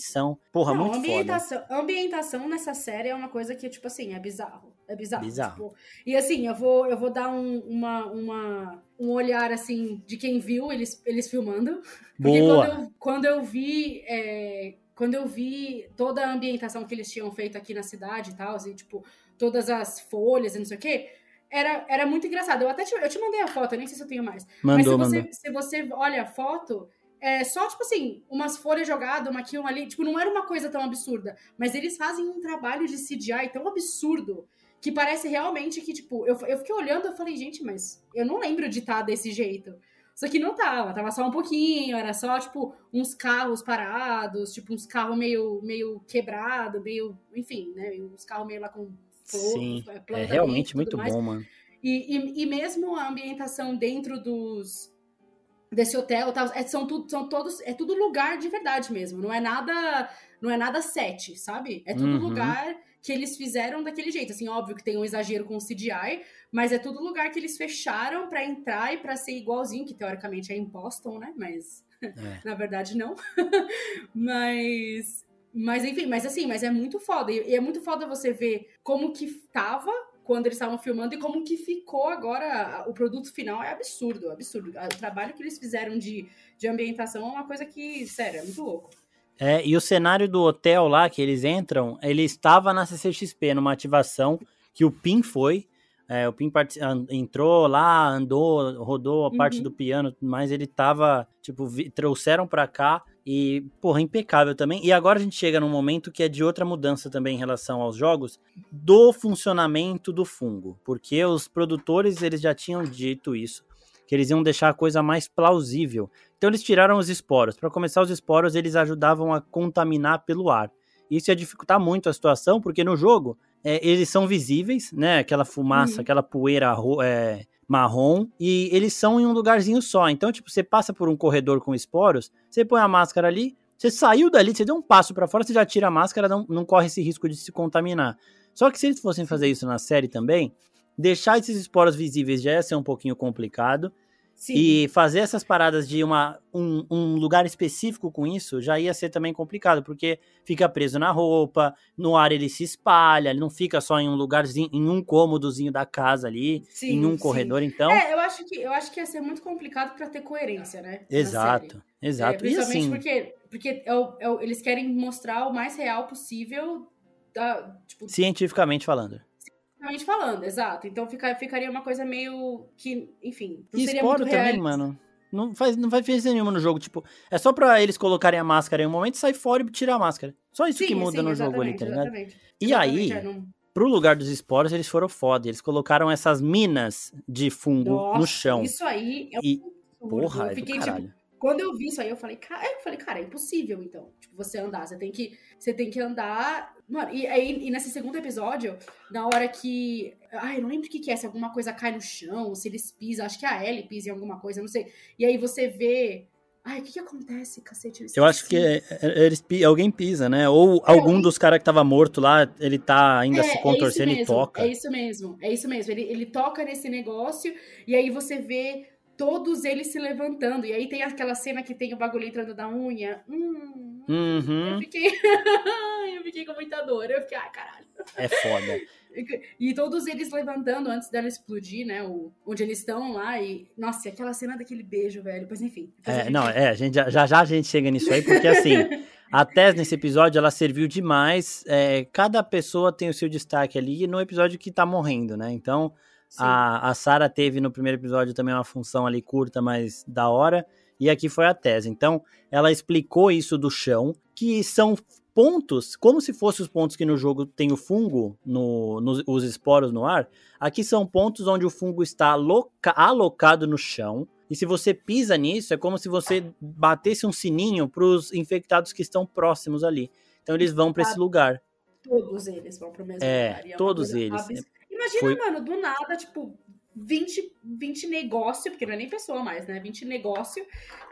Porra, Não, muito foda. ambientação, a ambientação nessa série é uma coisa que, tipo assim, é bizarro. É bizarro. Bizarro. tipo, e assim, eu vou, eu vou dar um, uma, uma, um olhar, assim, de quem viu eles, eles filmando. Porque Boa. quando eu, quando eu vi. é, quando eu vi toda a ambientação que eles tinham feito aqui na cidade e tal, e, tipo, todas as folhas e não sei o quê, era, era muito engraçado. Eu até te, eu te mandei a foto, eu nem sei se eu tenho mais. Mandou, Mas se mandou. você, se você olha a foto, é, só, tipo assim, umas folhas jogadas, uma aqui, uma ali. Tipo, não era uma coisa tão absurda. Mas eles fazem um trabalho de CGI tão absurdo que parece realmente que, tipo, eu, eu fiquei olhando e falei, gente, mas eu não lembro de estar tá desse jeito. Só que não tava, tava só um pouquinho, era só, tipo, uns carros parados, tipo, uns carros meio, meio quebrado, meio, enfim, né? Uns carros meio lá com fogo, Sim, é, é realmente muito mais. bom, mano. E, e, e, mesmo a ambientação dentro dos desse hotel, tá, é, são, tudo, são todos, é tudo lugar de verdade mesmo, não é nada, não é nada set, sabe? É tudo uhum. lugar que eles fizeram daquele jeito. Assim, óbvio que tem um exagero com o CGI, mas é tudo lugar que eles fecharam para entrar e para ser igualzinho, que teoricamente é em Boston, né? Mas é. na verdade não. mas mas enfim, mas assim, mas é muito foda. E é muito foda você ver como que tava quando eles estavam filmando e como que ficou agora. O produto final é absurdo, absurdo. O trabalho que eles fizeram de, de ambientação é uma coisa que, sério, é muito louco. É, e o cenário do hotel lá que eles entram, ele estava na CCXP, numa ativação que o Pin foi. É, o Pin entrou lá, andou, rodou a parte uhum. do piano, mas ele tava, tipo, trouxeram pra cá e, porra, impecável também. E agora a gente chega num momento que é de outra mudança também em relação aos jogos, do funcionamento do fungo. Porque os produtores, eles já tinham dito isso, que eles iam deixar a coisa mais plausível. Então eles tiraram os esporos. Para começar, os esporos eles ajudavam a contaminar pelo ar. Isso ia dificultar muito a situação, porque no jogo é, eles são visíveis, né? Aquela fumaça, uhum. aquela poeira é, marrom, e eles são em um lugarzinho só. Então, tipo, você passa por um corredor com esporos, você põe a máscara ali, você saiu dali, você deu um passo para fora, você já tira a máscara, não, não corre esse risco de se contaminar. Só que se eles fossem fazer isso na série também, deixar esses esporos visíveis já ia ser um pouquinho complicado. Sim. E fazer essas paradas de uma, um, um, lugar específico com isso já ia ser também complicado, porque fica preso na roupa, no ar ele se espalha, ele não fica só em um lugarzinho, em um cômodozinho da casa ali, sim, em um sim. corredor, então. É, eu acho que eu acho que ia ser muito complicado para ter coerência, né? Exato, exato. É, principalmente e assim, porque, porque é o, é eles querem mostrar o mais real possível da, tipo, cientificamente falando falando, exato. Então fica, ficaria uma coisa meio que, enfim, não e seria muito também, realista. mano. Não faz, não faz diferença nenhuma no jogo. Tipo, é só pra eles colocarem a máscara em um momento, sair fora e tirar a máscara. Só isso sim, que muda sim, no jogo ali, tá ligado? Exatamente. E exatamente, aí, é, não... pro lugar dos esporos, eles foram foda. Eles colocaram essas minas de fungo Nossa, no chão. Isso aí é um e, Porra, eu é fiquei, tipo, quando eu vi isso aí, eu falei, cara, eu falei, cara, é impossível, então. Tipo, você andar. Você tem que, você tem que andar Mano, e aí, e nesse segundo episódio, na hora que. Ai, eu não lembro o que, que é, se alguma coisa cai no chão, se eles pisam, acho que a Ellie pisa em alguma coisa, não sei. E aí você vê. Ai, o que, que acontece, cacete? Eu, eu acho que é, é, eles, alguém pisa, né? Ou é, algum dos caras que tava morto lá, ele tá ainda é, se é contorcendo e toca. É isso mesmo, é isso mesmo. Ele, ele toca nesse negócio e aí você vê todos eles se levantando. E aí tem aquela cena que tem o bagulho entrando da unha. Hum, uhum. Eu fiquei. eu fiquei com muita dor. Eu fiquei, ai, caralho. É foda. E todos eles levantando antes dela explodir, né? O, onde eles estão lá. E. Nossa, e aquela cena daquele beijo, velho. Pois enfim. É, gente... Não, é, a gente, já, já a gente chega nisso aí, porque assim. A Tess, nesse episódio, ela serviu demais. É, cada pessoa tem o seu destaque ali no episódio que tá morrendo, né? Então, a, a Sarah teve no primeiro episódio também uma função ali curta, mas da hora. E aqui foi a Tess. Então, ela explicou isso do chão, que são pontos, como se fossem os pontos que no jogo tem o fungo, no, no, os esporos no ar. Aqui são pontos onde o fungo está aloca, alocado no chão. E se você pisa nisso, é como se você batesse um sininho para os infectados que estão próximos ali. Então eles vão para esse lugar. Todos eles vão para o mesmo é, lugar. É, todos eles. Imagina, Foi... mano, do nada, tipo, 20, 20 negócio, porque não é nem pessoa mais, né? 20 negócio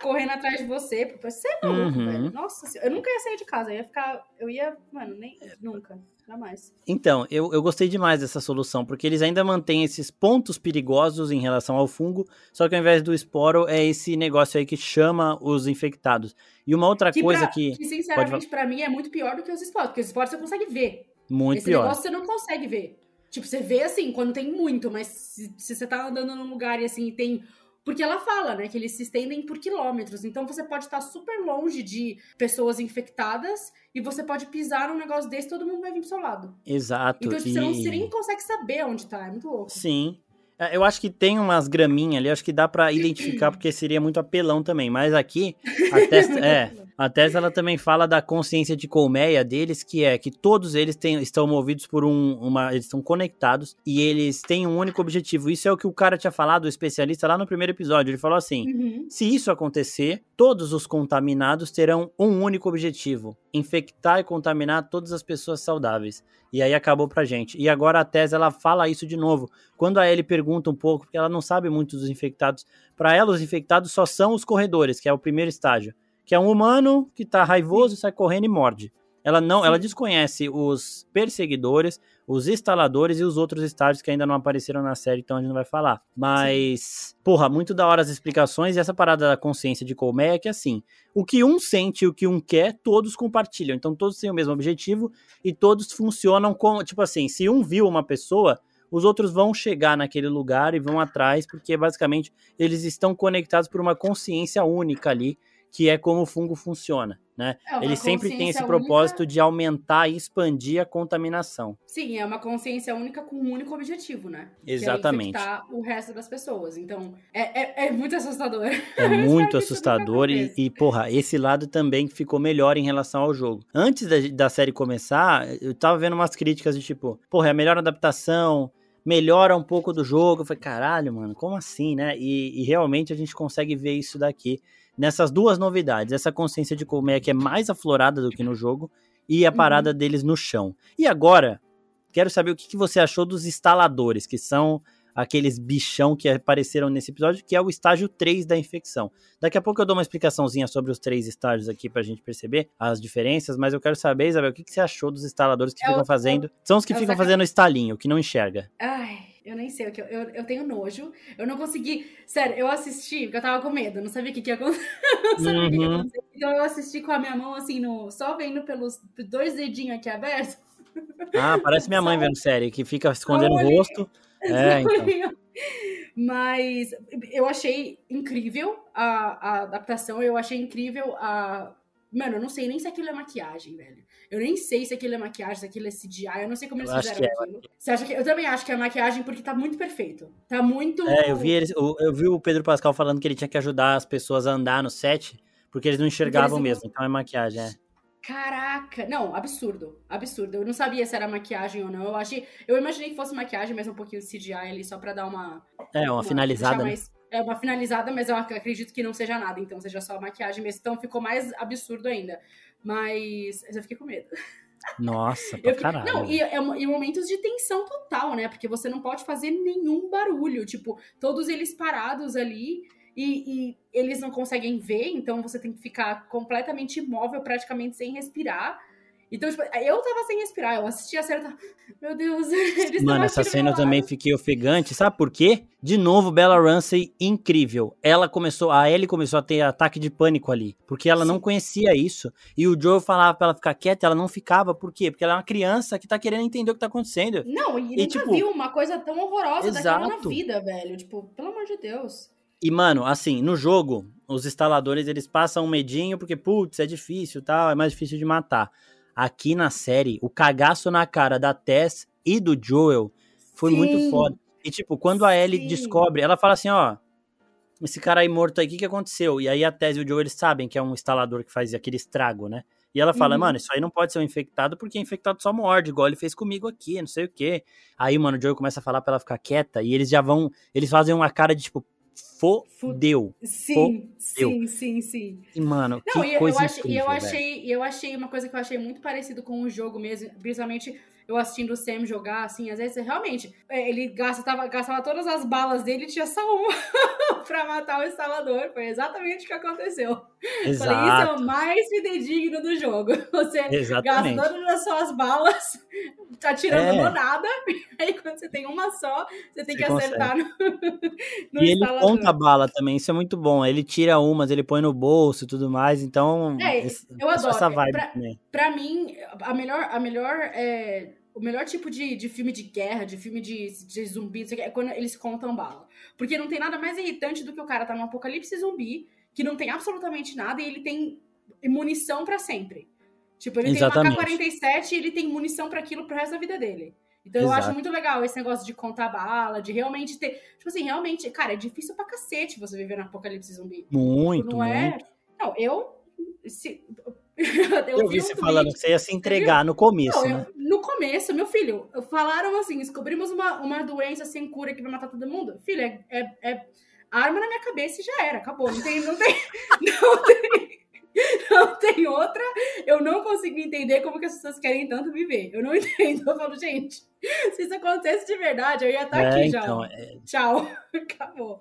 correndo atrás de você. Você é maluco, uhum. velho. Nossa, eu nunca ia sair de casa. Eu ia ficar. Eu ia. Mano, nem. Nunca. Jamais. Então, eu, eu gostei demais dessa solução, porque eles ainda mantêm esses pontos perigosos em relação ao fungo, só que ao invés do esporo, é esse negócio aí que chama os infectados. E uma outra que coisa pra, que. Que, sinceramente, para mim é muito pior do que os esporos, porque os esporos você consegue ver. Muito Esse pior. negócio você não consegue ver. Tipo, você vê assim, quando tem muito, mas se, se você tá andando num lugar e assim, tem. Porque ela fala, né, que eles se estendem por quilômetros. Então você pode estar super longe de pessoas infectadas e você pode pisar num negócio desse e todo mundo vai vir pro seu lado. Exato. Então tipo, e... você, não, você nem consegue saber onde tá. É muito louco. Sim. É, Eu acho que tem umas graminhas ali, acho que dá pra identificar, porque seria muito apelão também. Mas aqui, a Tess, é, a Tess ela também fala da consciência de colmeia deles, que é que todos eles têm, estão movidos por um, uma. Eles estão conectados e eles têm um único objetivo. Isso é o que o cara tinha falado, o especialista, lá no primeiro episódio. Ele falou assim: Uhum. se isso acontecer, todos os contaminados terão um único objetivo: infectar e contaminar todas as pessoas saudáveis. E aí acabou pra gente. E agora a Tess ela fala isso de novo. Quando a Ellie pergunta um pouco, porque ela não sabe muito dos infectados, pra ela os infectados só são os corredores, que é o primeiro estágio, que é um humano que tá raivoso, sai correndo e morde. Ela não, ela Sim. desconhece os perseguidores, os instaladores e os outros estágios que ainda não apareceram na série, então a gente não vai falar. Mas, porra, muito da hora as explicações e essa parada da consciência de colmeia é que assim, o que um sente e o que um quer, todos compartilham. Então todos têm o mesmo objetivo e todos funcionam como, tipo assim, se um viu uma pessoa, os outros vão chegar naquele lugar e vão atrás, porque basicamente eles estão conectados por uma consciência única ali, que é como o fungo funciona, né? É Ele sempre tem esse propósito única- de aumentar e expandir a contaminação. Sim, é uma consciência única com um único objetivo, né? Exatamente. Que é infectar o resto das pessoas. Então, é, é, é muito assustador. É muito assustador e, e, porra, esse lado também ficou melhor em relação ao jogo. Antes da, da série começar, eu tava vendo umas críticas de tipo, porra, é a melhor adaptação, melhora um pouco do jogo. Eu falei, caralho, mano, como assim, né? E, e realmente a gente consegue ver isso daqui nessas duas novidades. Essa consciência de colmeia que é mais aflorada do que no jogo e a Uhum. parada deles no chão. E agora, quero saber o que, que você achou dos instaladores, que são aqueles bichão que apareceram nesse episódio, que é o estágio 3 da infecção. Daqui a pouco eu dou uma explicaçãozinha sobre os três estágios aqui pra gente perceber as diferenças, mas eu quero saber, Isabel, o que, que você achou dos instaladores que É o- ficam fazendo? São os que é o ficam saca- fazendo estalinho, que não enxerga. Ai, eu nem sei o que eu, eu, eu tenho nojo. Eu não consegui. Sério, eu assisti porque eu tava com medo, não sabia o que, que ia acontecer. o que, ia Uhum. Então eu assisti com a minha mão assim, no, só vendo pelos dois dedinhos aqui abertos. Ah, parece minha mãe vendo série, que fica escondendo o rosto. É, então. Mas eu achei incrível a, a adaptação, eu achei incrível a. Mano, eu não sei nem se aquilo é maquiagem, velho. Eu nem sei se aquilo é maquiagem, se aquilo é CGI, eu não sei como eles Eu fizeram é. aquilo. Você acha que... Eu também acho que é maquiagem porque tá muito perfeito. Tá muito. É, eu vi, eles, eu, eu vi o Pedro Pascal falando que ele tinha que ajudar as pessoas a andar no set, porque eles não enxergavam não mesmo. Então é maquiagem, é. Caraca! Não, absurdo. Absurdo. Eu não sabia se era maquiagem ou não. Eu achei. Eu imaginei que fosse maquiagem, mas um pouquinho de CGI ali, só pra dar uma. É, uma finalizada, deixar né? mais- É uma finalizada, mas eu ac- acredito que não seja nada, então seja só maquiagem mesmo. Então ficou mais absurdo ainda. Mas eu fiquei com medo. Nossa, pra caralho. Não, e, é e momentos de tensão total, né? Porque você não pode fazer nenhum barulho. Tipo, todos eles parados ali e, e eles não conseguem ver, então você tem que ficar completamente imóvel, praticamente sem respirar. Então, tipo, eu tava sem respirar, eu assisti a e tava, meu Deus, eles Mano, essa cena eu também fiquei ofegante. Sabe por quê? De novo, Bella Ramsey, incrível. Ela começou, a Ellie começou a ter ataque de pânico ali. Porque ela não Sim. conhecia isso. E o Joe falava pra ela ficar quieta, ela não ficava. Por quê? Porque ela é uma criança que tá querendo entender o que tá acontecendo. Não, e, E, nunca tipo, viu uma coisa tão horrorosa daquela na exato. vida, velho. Tipo, pelo amor de Deus. E, mano, assim, no jogo, os instaladores, eles passam um medinho porque, putz, é difícil tal, é mais difícil de matar. Aqui na série, o cagaço na cara da Tess e do Joel foi muito Sim. foda. E, tipo, quando a Ellie Sim. descobre, ela fala assim, ó, esse cara aí morto aí, o que que aconteceu? E aí a Tess e o Joel, eles sabem que é um instalador que faz aquele estrago, né? E ela fala, Uhum. mano, isso aí não pode ser um infectado, porque infectado só morde, igual ele fez comigo aqui, não sei o quê. Aí, mano, o Joel começa a falar pra ela ficar quieta, e eles já vão, eles fazem uma cara de, tipo, fodeu. Sim, sim, sim, sim. E, mano, Não, que eu, coisa achei, e incrível, eu achei, e eu achei uma coisa que eu achei muito parecido com o jogo mesmo, principalmente eu assistindo o Sam jogar, assim, às vezes realmente é, ele gastava, gastava todas as balas dele e tinha só uma pra matar o instalador. Foi exatamente o que aconteceu. Falei, isso é Exato, o mais fidedigno do jogo. Você exatamente. gasta todas as suas balas, tá tirando É. no nada, aí quando você tem uma só, você tem Você que acertar no, no E ele conta a bala também, isso é muito bom. Ele tira umas, ele põe no bolso e tudo mais, então. É, esse- eu essa adoro. vibe Pra- também. Pra mim, a melhor, a melhor, é, o melhor tipo de, de filme de guerra, de filme de, de zumbi, é quando eles contam bala. Porque não tem nada mais irritante do que o cara tá num apocalipse zumbi, que não tem absolutamente nada e ele tem munição pra sempre. Tipo, ele Exatamente. tem uma K-47 e ele tem munição pra aquilo pro resto da vida dele. Então Exato. eu acho muito legal esse negócio de contar bala, de realmente ter. Tipo assim, realmente, cara, é difícil pra cacete você viver no apocalipse zumbi. Muito, não é? muito. é? Não, eu. Se, eu, eu vi você falando que você ia se entregar no começo. Não, né? eu, no começo, meu filho, falaram assim: descobrimos uma, uma doença sem cura que vai matar todo mundo. Filho, é, é, é arma na minha cabeça e já era, acabou. Não tem, não tem, não tem, não tem outra. Eu não consigo entender como que as pessoas querem tanto viver. Eu não entendo. Eu falo, gente, se isso acontecesse de verdade, eu ia estar é, aqui então, já. É... Tchau. Acabou.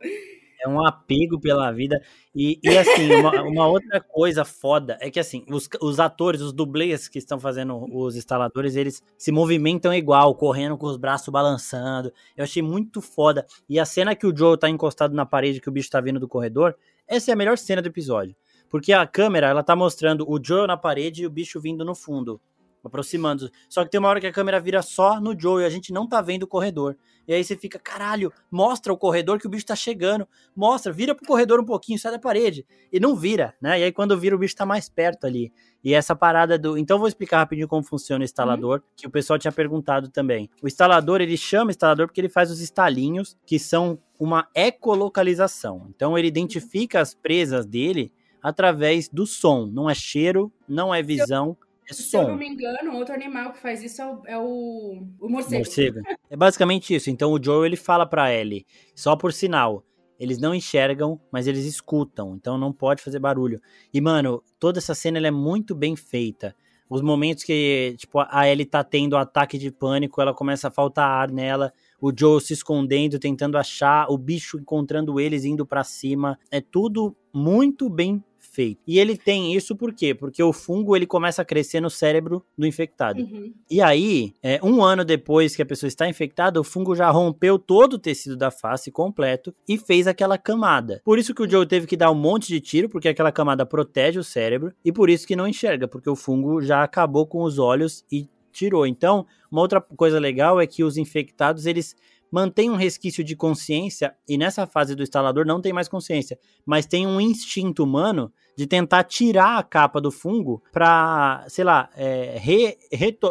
É um apego pela vida. E, e assim, uma, uma, outra coisa foda é que, assim, os, os atores, os dublês que estão fazendo os instaladores, eles se movimentam igual, correndo com os braços balançando. Eu achei muito foda. E a cena que o Joe tá encostado na parede, que o bicho tá vindo do corredor, essa é a melhor cena do episódio. Porque a câmera, ela tá mostrando o Joe na parede e o bicho vindo no fundo aproximando. Só que tem uma hora que a câmera vira só no Joe e a gente não tá vendo o corredor. E aí você fica, caralho, mostra o corredor que o bicho tá chegando. Mostra, vira pro corredor um pouquinho, sai da parede. E não vira, né? E aí quando vira, o bicho tá mais perto ali. E essa parada do. Então vou explicar rapidinho como funciona o instalador, uhum. que o pessoal tinha perguntado também. O instalador, ele chama instalador porque ele faz os estalinhos, que são uma ecolocalização. Então ele identifica as presas dele através do som. Não é cheiro, não é visão Se som. eu não me engano, outro animal que faz isso é o, é o, o morcego. morcego. É basicamente isso. Então o Joe ele fala para Ellie, só por sinal. Eles não enxergam, mas eles escutam, então não pode fazer barulho. E, mano, toda essa cena é muito bem feita. Os momentos que, tipo, a Ellie tá tendo um ataque de pânico, ela começa a faltar ar nela, o Joe se escondendo, tentando achar, o bicho encontrando eles, indo para cima. É tudo muito bem feito. E ele tem isso por quê? Porque o fungo ele começa a crescer no cérebro do infectado. Uhum. E aí, é, um ano depois que a pessoa está infectada, o fungo já rompeu todo o tecido da face completo e fez aquela camada. Por isso que o Joe teve que dar um monte de tiro, porque aquela camada protege o cérebro, e por isso que não enxerga, porque o fungo já acabou com os olhos e tirou. Então, uma outra coisa legal é que os infectados, eles mantêm um resquício de consciência, e nessa fase do instalador não tem mais consciência, mas tem um instinto humano de tentar tirar a capa do fungo para, sei lá, é, re,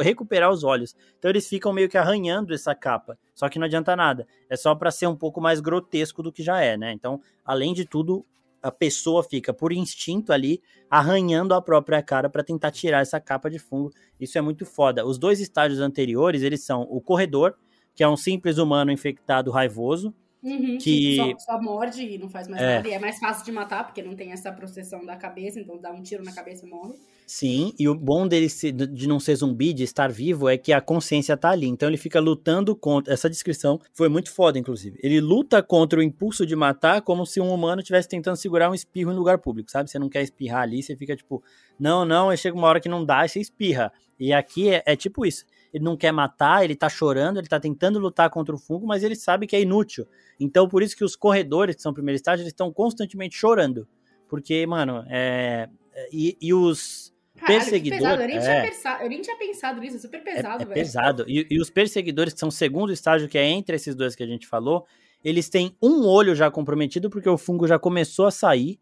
recuperar os olhos. Então eles ficam meio que arranhando essa capa. Só que não adianta nada. É só para ser um pouco mais grotesco do que já é, né? Então, além de tudo, a pessoa fica por instinto ali arranhando a própria cara para tentar tirar essa capa de fungo. Isso é muito foda. Os dois estágios anteriores, eles são o corredor, que é um simples humano infectado raivoso, Uhum, que só, só, morde e não faz mais é. nada. E é mais fácil de matar, porque não tem essa proteção da cabeça, então dá um tiro na cabeça e morre. Sim, e o bom dele se, de não ser zumbi, de estar vivo, é que a consciência tá ali. Então ele fica lutando contra. Essa descrição foi muito foda, inclusive. Ele luta contra o impulso de matar como se um humano estivesse tentando segurar um espirro em lugar público, sabe? Você não quer espirrar ali, você fica tipo, não, não, aí chega uma hora que não dá e você espirra. E aqui é, é tipo isso ele não quer matar, ele tá chorando, ele tá tentando lutar contra o fungo, mas ele sabe que é inútil. Então, por isso que os corredores, que são primeiro estágio, eles estão constantemente chorando. Porque, mano, é. E, e os. Caralho, perseguidores. Eu, nem é, pensado, eu nem tinha pensado nisso, é super pesado, é, é velho. pesado. E, e os perseguidores, que são o segundo estágio, que é entre esses dois que a gente falou, eles têm um olho já comprometido, porque o fungo já começou a sair.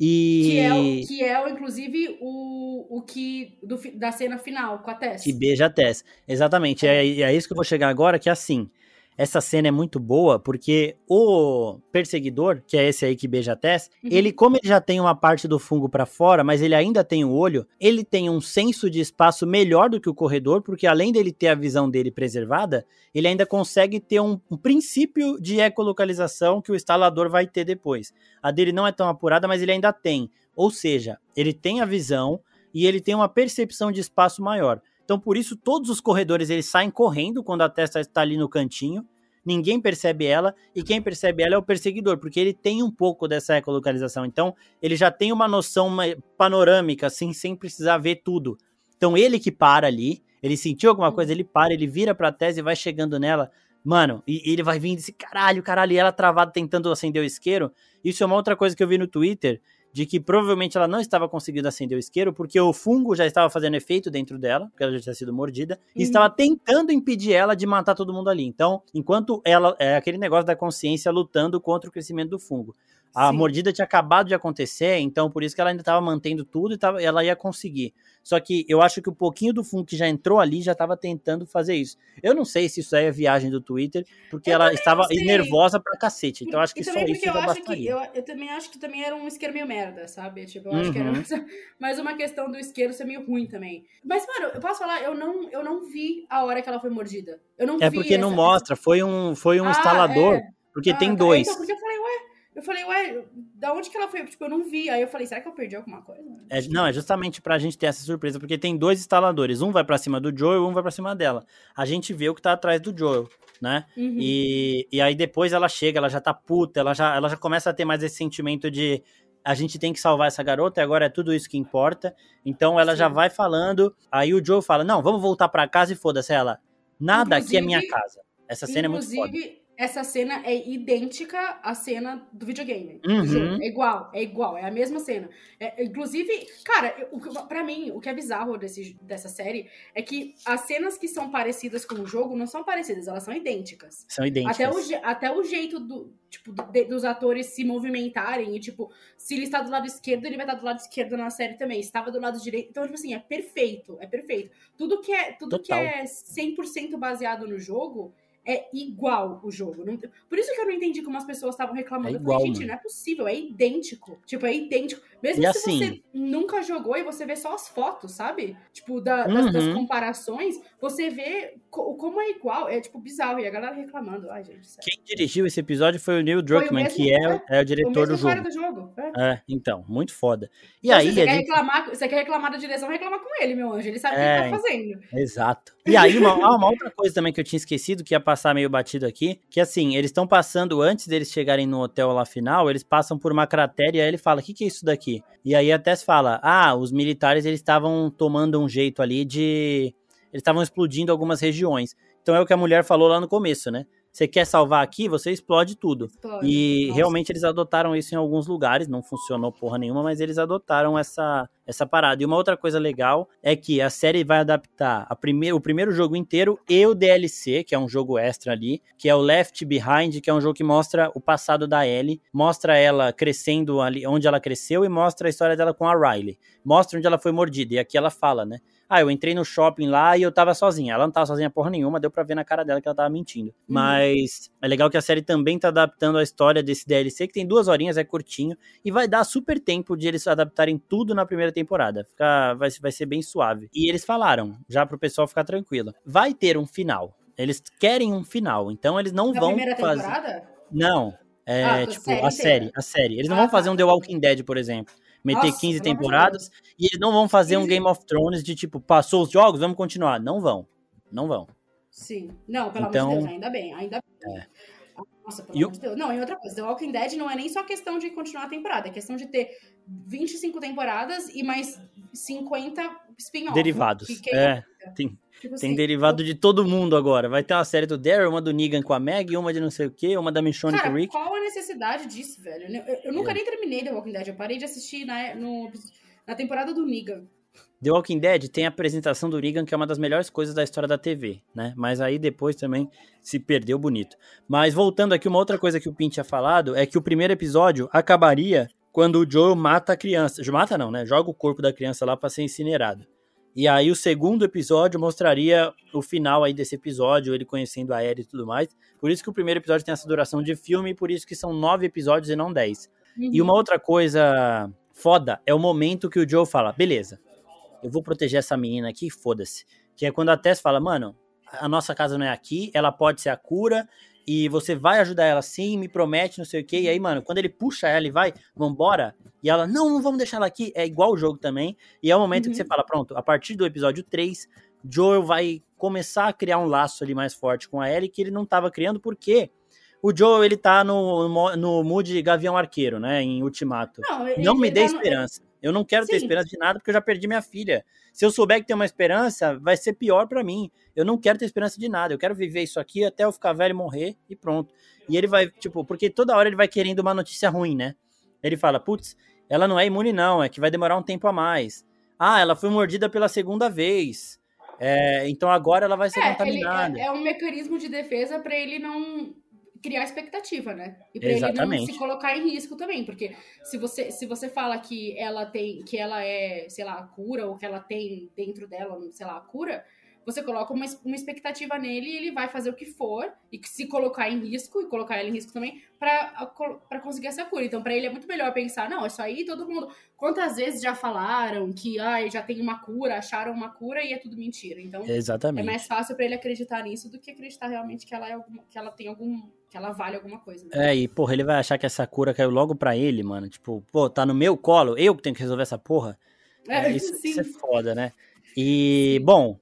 E... Que é, que é inclusive, o, o que do, da cena final com a Tess. Que beija a Tess. Exatamente. É. É, é isso que eu vou chegar agora, que é assim essa cena é muito boa porque o perseguidor, que é esse aí que beija a Tess, uhum. ele, como ele já tem uma parte do fungo para fora, mas ele ainda tem o olho, ele tem um senso de espaço melhor do que o corredor, porque além dele ter a visão dele preservada, ele ainda consegue ter um, um princípio de ecolocalização que o instalador vai ter depois. A dele não é tão apurada, mas ele ainda tem. Ou seja, ele tem a visão e ele tem uma percepção de espaço maior. Então, por isso, todos os corredores eles saem correndo quando a testa está ali no cantinho. Ninguém percebe ela, e quem percebe ela é o perseguidor, porque ele tem um pouco dessa ecolocalização. Então, ele já tem uma noção panorâmica, assim, sem precisar ver tudo. Então, ele que para ali, ele sentiu alguma coisa, ele para, ele vira pra tese e vai chegando nela. Mano, e, e ele vai vindo esse caralho, caralho, e ela travada tentando acender o isqueiro. Isso é uma outra coisa que eu vi no Twitter, de que provavelmente ela não estava conseguindo acender o isqueiro porque o fungo já estava fazendo efeito dentro dela, porque ela já tinha sido mordida, uhum. e estava tentando impedir ela de matar todo mundo ali. Então, enquanto ela é aquele negócio da consciência lutando contra o crescimento do fungo. A Sim. mordida tinha acabado de acontecer, então por isso que ela ainda tava mantendo tudo e tava, ela ia conseguir. Só que eu acho que o pouquinho do fundo que já entrou ali já tava tentando fazer isso. Eu não sei se isso aí é viagem do Twitter, porque Eu ela estava não nervosa pra cacete. Então acho que só isso eu já acho que bastaria. eu, eu também acho que também era um isqueiro meio merda, sabe? Tipo, eu acho que era Uhum. mais, uma questão do isqueiro ser meio ruim também. Mas, mano, eu posso falar, eu não, eu não vi a hora que ela foi mordida. Eu não É vi porque não essa- mostra, foi um, foi um Ah, instalador, é. porque Ah, tem tá. dois. Então, porque eu falei, ué, eu falei, ué, da onde que ela foi? Tipo, eu não vi. Aí eu falei, será que eu perdi alguma coisa? É, não, é justamente pra gente ter essa surpresa, porque tem dois instaladores, um vai pra cima do Joel e um vai pra cima dela. A gente vê o que tá atrás do Joel, né? Uhum. E, e aí depois ela chega, ela já tá puta, ela já, ela já começa a ter mais esse sentimento de a gente tem que salvar essa garota e agora é tudo isso que importa. Então ela já Sim. vai falando, aí o Joel fala: "Não, vamos voltar pra casa e foda-se ela. Nada aqui é minha casa". Essa cena é muito foda. Inclusive, essa cena é idêntica à cena do videogame. Uhum. do jogo. É igual, é igual, é a mesma cena. É, inclusive, cara, o pra mim, o que é bizarro desse, dessa série é que as cenas que são parecidas com o jogo não são parecidas, elas são idênticas. São idênticas. Até o, até o jeito do, tipo, de- dos atores se movimentarem e, tipo, se ele está do lado esquerdo, ele vai estar do lado esquerdo na série também. Se estava do lado direito. Então, tipo assim, é perfeito. É perfeito. Tudo que é, tudo que é 100% baseado no jogo é igual o jogo. Não- por isso que eu não entendi como as pessoas estavam reclamando. É eu falei, igual, gente, mano. não é possível, é idêntico. Tipo, é idêntico. Mesmo E se assim- você nunca jogou e você vê só as fotos, sabe? Tipo, da- das, das Uhum. comparações, você vê co- como é igual. É, tipo, bizarro. E a galera reclamando. Ai, gente, sério. Quem dirigiu esse episódio foi o Neil o Druckmann, mesmo- que é, é, é o o diretor do mesmo cara jogo. do jogo. É. É, então, muito foda. E Então, aí, você quer, gente- reclamar, você quer reclamar da direção, reclama com ele, meu anjo. Ele sabe o É, que ele tá fazendo. Exato. E aí, uma, ah, uma outra coisa também que eu tinha esquecido, que ia passar meio batido aqui, que assim, eles estão passando, antes deles chegarem no hotel lá final, eles passam por uma cratera e aí ele fala, o que, que é isso daqui? E aí a Tess fala, ah, os militares, eles estavam tomando um jeito ali de... Eles estavam explodindo algumas regiões. Então é o que a mulher falou lá no começo, né? Você quer salvar aqui, você explode tudo. Explode. E Nossa. realmente eles adotaram isso em alguns lugares, não funcionou porra nenhuma, mas eles adotaram essa, essa parada. E uma outra coisa legal é que a série vai adaptar a o primeiro jogo inteiro e o DLC, que é um jogo extra ali, que é o Left Behind, que é um jogo que mostra o passado da Ellie, mostra ela crescendo ali onde ela cresceu e mostra a história dela com a Riley. Mostra onde ela foi mordida. E aqui ela fala, né? Ah, eu entrei no shopping lá e eu tava sozinha. Ela não tava sozinha porra nenhuma, deu pra ver na cara dela que ela tava mentindo. Mas é legal que a série também tá adaptando a história desse DLC, que tem duas horinhas, é curtinho, e vai dar super tempo de eles adaptarem tudo na primeira temporada. Fica, vai, vai ser bem suave. E eles falaram, já pro pessoal ficar tranquilo, vai ter um final. Eles querem um final, então eles não Na vão primeira fazer. temporada? Não. É, Ah, tipo, série a série, inteira. a série. Eles não Ah, vão tá. fazer um The Walking Dead, por exemplo. Meter Nossa, 15 pelo amor de temporadas e eles não vão fazer um 15. Game of Thrones de tipo, passou os jogos, vamos continuar. Não vão. Não vão. Sim. Não, pelo Então- amor de Deus, ainda bem, ainda bem. É. Nossa, pelo E amor de Deus. Não, e outra coisa, The Walking Dead não é nem só questão de continuar a temporada, é questão de ter 25 temporadas e mais 50 spin-offs. Derivados. É, tem, tipo tem assim, derivado de todo mundo agora. Vai ter uma série do Daryl, uma do Negan com a Meg, uma de não sei o quê, uma da Michonne com o Rick. qual a necessidade disso, velho? Eu, eu- eu nunca É. nem terminei The Walking Dead. Eu parei de assistir na, no- na temporada do Negan. The Walking Dead tem a apresentação do Negan, que é uma das melhores coisas da história da TV, né? Mas aí depois também se perdeu bonito. Mas voltando aqui, uma outra coisa que o Pin tinha falado é que o primeiro episódio acabaria quando o Joel mata a criança. Mata não, né? Joga o corpo da criança lá pra ser incinerado. E aí o segundo episódio mostraria o final aí desse episódio, ele conhecendo a Ellie e tudo mais. Por isso que o primeiro episódio tem essa duração de filme, e por isso que são nove episódios e não dez. E uma outra coisa foda é o momento que o Joe fala, beleza, eu vou proteger essa menina aqui, foda-se. Que é quando a Tess fala, mano, a nossa casa não é aqui, ela pode ser a cura, e você vai ajudar ela sim, me promete, não sei o quê. E aí, mano, quando ele puxa ela e vai, vambora, e ela, não, não vamos deixar ela aqui, é igual o jogo também. E é o momento Uhum. que você fala, pronto, a partir do episódio 3, Joel vai começar a criar um laço ali mais forte com a Ellie que ele não tava criando, porque o Joel, ele tá no, no, no mood Gavião Arqueiro, né, em Ultimato. Não, Não me dê tá no- esperança. Eu não quero ter Sim. esperança de nada porque eu já perdi minha filha. Se eu souber que tem uma esperança, vai ser pior pra mim. Eu não quero ter esperança de nada. Eu quero viver isso aqui até eu ficar velho e morrer e pronto. E ele vai, tipo, porque toda hora ele vai querendo uma notícia ruim, né? Ele fala, putz, ela não é imune não, é que vai demorar um tempo a mais. Ah, ela foi mordida pela segunda vez. É, então agora ela vai ser É, ele- contaminada. é, é um mecanismo de defesa pra ele não. Criar expectativa, né? E pra ele não se colocar em risco também, porque se você, se você fala que ela tem, que ela é, sei lá, a cura, ou que ela tem dentro dela, sei lá, a cura, você coloca uma, uma expectativa nele e ele vai fazer o que for e se colocar em risco e colocar ela em risco também para conseguir essa cura. Então, para ele é muito melhor pensar, não, isso aí todo mundo. Quantas vezes já falaram que ah, já tem uma cura, acharam uma cura e é tudo mentira. Então, Exatamente. é mais fácil para ele acreditar nisso do que acreditar realmente que ela é alguma, que ela tem algum que ela vale alguma coisa. Né? É, e porra, ele vai achar que essa cura caiu logo pra ele, mano. Tipo, pô, tá no meu colo, eu que tenho que resolver essa porra. É, é isso, isso, é foda, né? E, bom,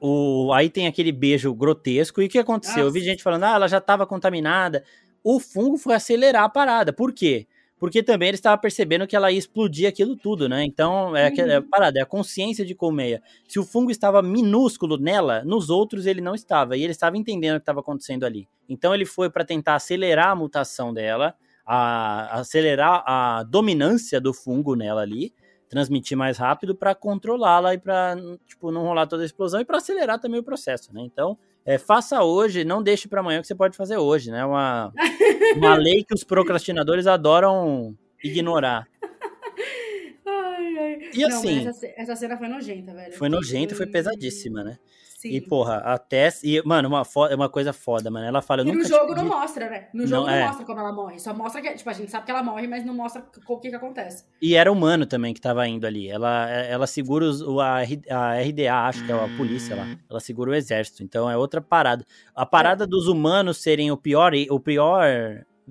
o, aí tem aquele beijo grotesco. E o que aconteceu? Nossa. Eu vi gente falando, ah, ela já estava contaminada. O fungo foi acelerar a parada. Por quê? Porque também ele estava percebendo que ela ia explodir aquilo tudo, né? Então, é, uhum. é a parada, é a consciência de colmeia. Se o fungo estava minúsculo nela, nos outros ele não estava. E ele estava entendendo o que estava acontecendo ali. Então, ele foi para tentar acelerar a mutação dela, a, acelerar a dominância do fungo nela ali transmitir mais rápido para controlá-la e para tipo não rolar toda a explosão e para acelerar também o processo, né? Então, é, faça hoje, não deixe para amanhã o que você pode fazer hoje, né? Uma, uma lei que os procrastinadores adoram ignorar. Ai, ai. E assim. Não, essa, essa, cena foi nojenta, velho. Foi nojenta e foi pesadíssima, né? Sim. E, porra, até. E, mano, uma, foda, uma coisa foda, mano. Ela fala. E no jogo não mostra, né? No jogo não, não é. mostra como ela morre. Só mostra que. Tipo, a gente sabe que ela morre, mas não mostra o que, que acontece. E era humano também que tava indo ali. Ela, ela segura os, a, a RDA, acho que é a polícia lá. Hum. Ela segura o exército. Então é outra parada. A parada é. dos humanos serem o pior, o pior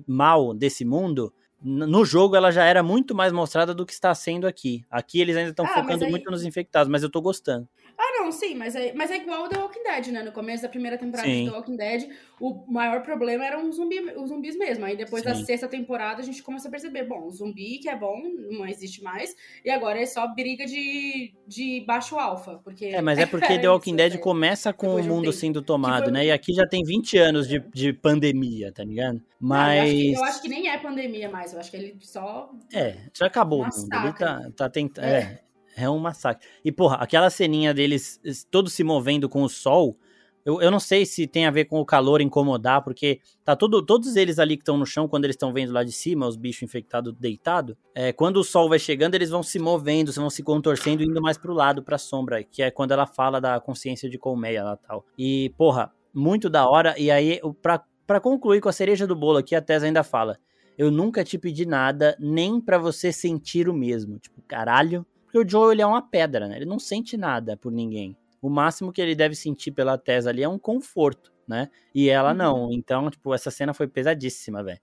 mal desse mundo no jogo ela já era muito mais mostrada do que está sendo aqui. Aqui eles ainda estão ah, focando aí... muito nos infectados, mas eu tô gostando. Ah, não, sim, mas é, mas é igual o The Walking Dead, né? No começo da primeira temporada sim. de The Walking Dead, o maior problema eram os, zumbi, os zumbis mesmo. Aí depois sim. da sexta temporada a gente começa a perceber, bom, zumbi que é bom, não existe mais, e agora é só briga de, de baixo alfa. Porque é, mas é porque é The Walking Dead é. começa com o mundo sendo tomado, foi... né? E aqui já tem 20 anos de, de pandemia, tá ligado? Mas. Não, eu, acho que, eu, acho que, nem é pandemia mais, eu acho que ele só. É, já acabou o mundo. Ele tá, tá tentando. É. é. É um massacre. E, porra, aquela ceninha deles todos se movendo com o sol, eu, eu não sei se tem a ver com o calor incomodar, porque tá todo, todos eles ali que estão no chão, quando eles estão vendo lá de cima, os bichos infectados deitados, é, quando o sol vai chegando, eles vão se movendo, vão se contorcendo, indo mais pro lado, pra sombra, que é quando ela fala da consciência de colmeia lá tal. E, porra, muito da hora. E aí, pra, pra concluir com a cereja do bolo aqui, a Tessa ainda fala: Eu nunca te pedi nada, nem para você sentir o mesmo. Tipo, caralho porque o Joe ele é uma pedra, né? Ele não sente nada por ninguém. O máximo que ele deve sentir pela Tessa ali é um conforto, né? E ela uhum. não. Então, tipo, essa cena foi pesadíssima, velho.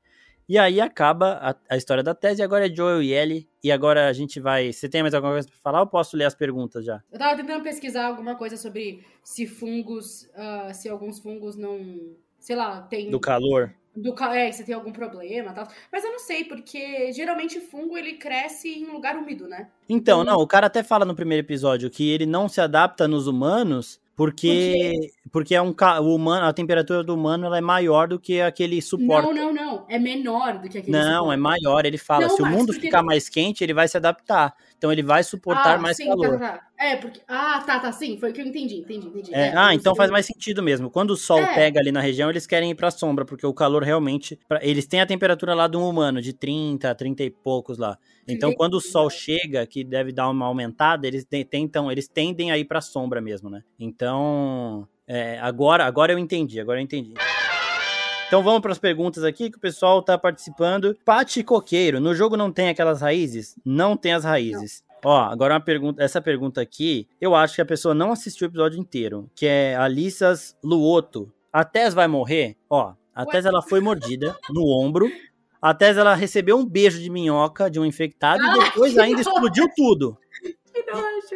E aí acaba a, a, história da tese, e agora é Joel e Ellie, e agora a gente vai... Você tem mais alguma coisa pra falar ou posso ler as perguntas já? Eu tava tentando pesquisar alguma coisa sobre se fungos, uh, se alguns fungos não... Sei lá, tem... Do calor do é, você tem algum problema tal. Mas eu não sei, porque geralmente fungo ele cresce em lugar úmido, né? Então, não, o cara até fala no primeiro episódio que ele não se adapta nos humanos porque, porque é um o humano, a temperatura do humano ela é maior do que aquele suporte. Não, não, não. É menor do que aquele Não, suporte. é maior. Ele fala, não, se o mundo ficar ele... mais quente, ele vai se adaptar. Então ele vai suportar ah, mais sim, calor. Tá, tá, tá. É, porque. Ah, tá, tá, sim. Foi o que eu entendi, entendi, entendi. É, é, ah, então faz mais sentido mesmo. Quando o sol é. pega ali na região, eles querem ir pra sombra, porque o calor realmente. Eles têm a temperatura lá do humano, de 30, 30 e poucos lá. Então, quando o sol chega, que deve dar uma aumentada, eles tentam, eles tendem a ir pra sombra mesmo, né? Então. É, agora, agora eu entendi, agora eu entendi. Então vamos para as perguntas aqui que o pessoal tá participando. Pati Coqueiro, no jogo não tem aquelas raízes? Não tem as raízes. Não. Ó, agora uma pergunta, essa pergunta aqui, eu acho que a pessoa não assistiu o episódio inteiro, que é Alissas Luoto. A Tess vai morrer? Ó, a? Tess ela foi mordida no ombro. A Tess ela recebeu um beijo de minhoca de um infectado e depois ainda explodiu tudo.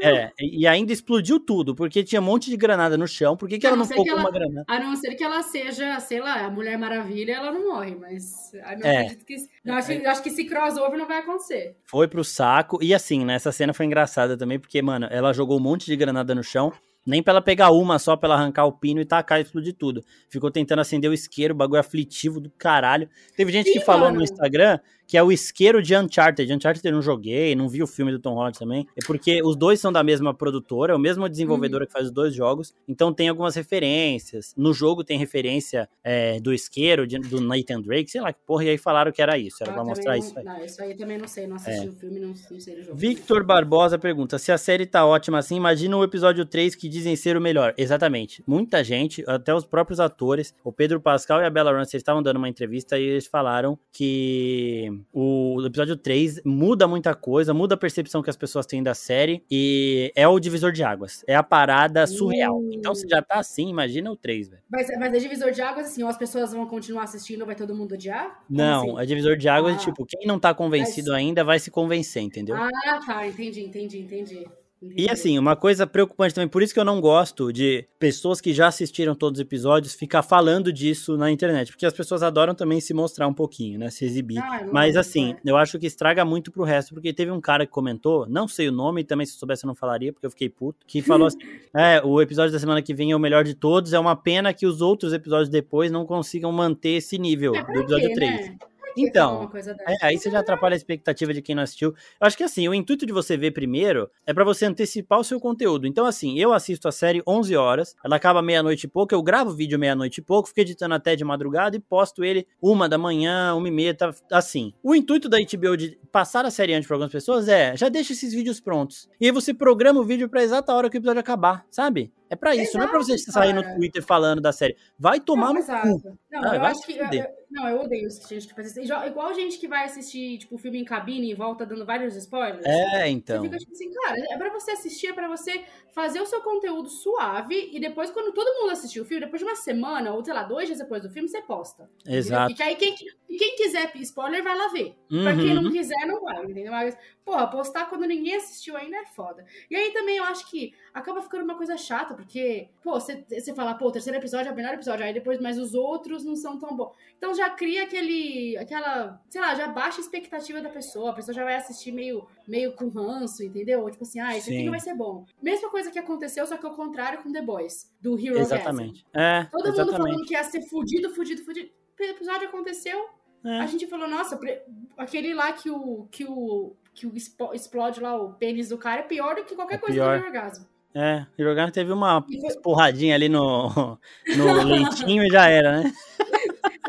É, e ainda explodiu tudo, porque tinha um monte de granada no chão. Por que, que ela não ficou com uma granada? A não ser que ela seja, sei lá, a Mulher Maravilha, ela não morre, mas não é. que, eu acho, eu acho que esse crossover não vai acontecer. Foi pro saco, e assim, né, essa cena foi engraçada também, porque, mano, ela jogou um monte de granada no chão, nem pra ela pegar uma só, pra ela arrancar o pino e tacar e explodir tudo. Ficou tentando acender o isqueiro, bagulho aflitivo do caralho. Teve gente Sim, que falou mano. no Instagram que é o isqueiro de Uncharted. Uncharted eu não joguei, não vi o filme do Tom Holland também. É porque os dois são da mesma produtora, é o mesmo desenvolvedora uhum. que faz os dois jogos. Então tem algumas referências. No jogo tem referência é, do isqueiro, de, do Nathan Drake, sei lá que porra. E aí falaram que era isso. Era ah, pra mostrar não, isso aí. Não, isso aí também não sei. Não assisti é. o filme, não, não sei o jogo. Victor Barbosa pergunta: se a série tá ótima assim, imagina o episódio 3 que dizem ser o melhor. Exatamente. Muita gente, até os próprios atores, o Pedro Pascal e a Bella Ramsey estavam dando uma entrevista e eles falaram que o episódio 3 muda muita coisa, muda a percepção que as pessoas têm da série e é o divisor de águas. É a parada surreal. Uh. Então, se já tá assim, imagina o 3, velho. Mas, mas é divisor de águas, assim, ou as pessoas vão continuar assistindo, vai todo mundo odiar? Como não, assim? é divisor de águas, ah. tipo, quem não tá convencido mas... ainda vai se convencer, entendeu? Ah, tá, entendi, entendi, entendi. E assim, uma coisa preocupante também, por isso que eu não gosto de pessoas que já assistiram todos os episódios ficar falando disso na internet, porque as pessoas adoram também se mostrar um pouquinho, né, se exibir. Ah, Mas assim, eu acho que estraga muito pro resto, porque teve um cara que comentou, não sei o nome, também se soubesse eu não falaria, porque eu fiquei puto, que falou assim: "É, o episódio da semana que vem é o melhor de todos, é uma pena que os outros episódios depois não consigam manter esse nível é do episódio quê, 3". Né? Então, é, aí você já atrapalha a expectativa de quem não assistiu. Eu acho que assim, o intuito de você ver primeiro é para você antecipar o seu conteúdo. Então, assim, eu assisto a série 11 horas, ela acaba meia-noite e pouco, eu gravo o vídeo meia-noite e pouco, fico editando até de madrugada e posto ele uma da manhã, uma e meia, tá, assim. O intuito da HBO de passar a série antes para algumas pessoas é, já deixa esses vídeos prontos. E aí você programa o vídeo pra exata hora que o episódio acabar, sabe? É para isso, exato, não é pra você sair no Twitter falando da série. Vai tomar não, no cu. Não, ah, eu acho que. Eu, não, eu odeio gente que faz isso. Igual gente que vai assistir, tipo, filme em cabine e volta dando vários spoilers. É, então. Você fica tipo assim, cara, é pra você assistir, é pra você fazer o seu conteúdo suave e depois, quando todo mundo assistiu o filme, depois de uma semana, ou sei lá, dois dias depois do filme, você posta. Exato. Porque aí quem, quem quiser spoiler vai lá ver. Uhum. Pra quem não uhum. quiser, não vai, entendeu? Mas, porra, postar quando ninguém assistiu ainda é foda. E aí também eu acho que acaba ficando uma coisa chata, porque, pô, você, você fala, pô, o terceiro episódio é o melhor episódio, aí depois, mas os outros não são tão bons. Então já cria aquele, aquela, sei lá, já baixa a expectativa da pessoa, a pessoa já vai assistir meio, meio com ranço, entendeu? Tipo assim, ah, esse Sim. aqui não vai ser bom. Mesma coisa que aconteceu, só que ao contrário com The Boys, do Hero Exatamente. É, Todo exatamente. mundo falando que ia ser fudido, fudido, fudido. O episódio aconteceu, é. a gente falou, nossa, aquele lá que o, que o que o explode lá o pênis do cara é pior do que qualquer é coisa do orgasmo. É, Hirogan teve uma porradinha ali no, no leitinho e já era, né?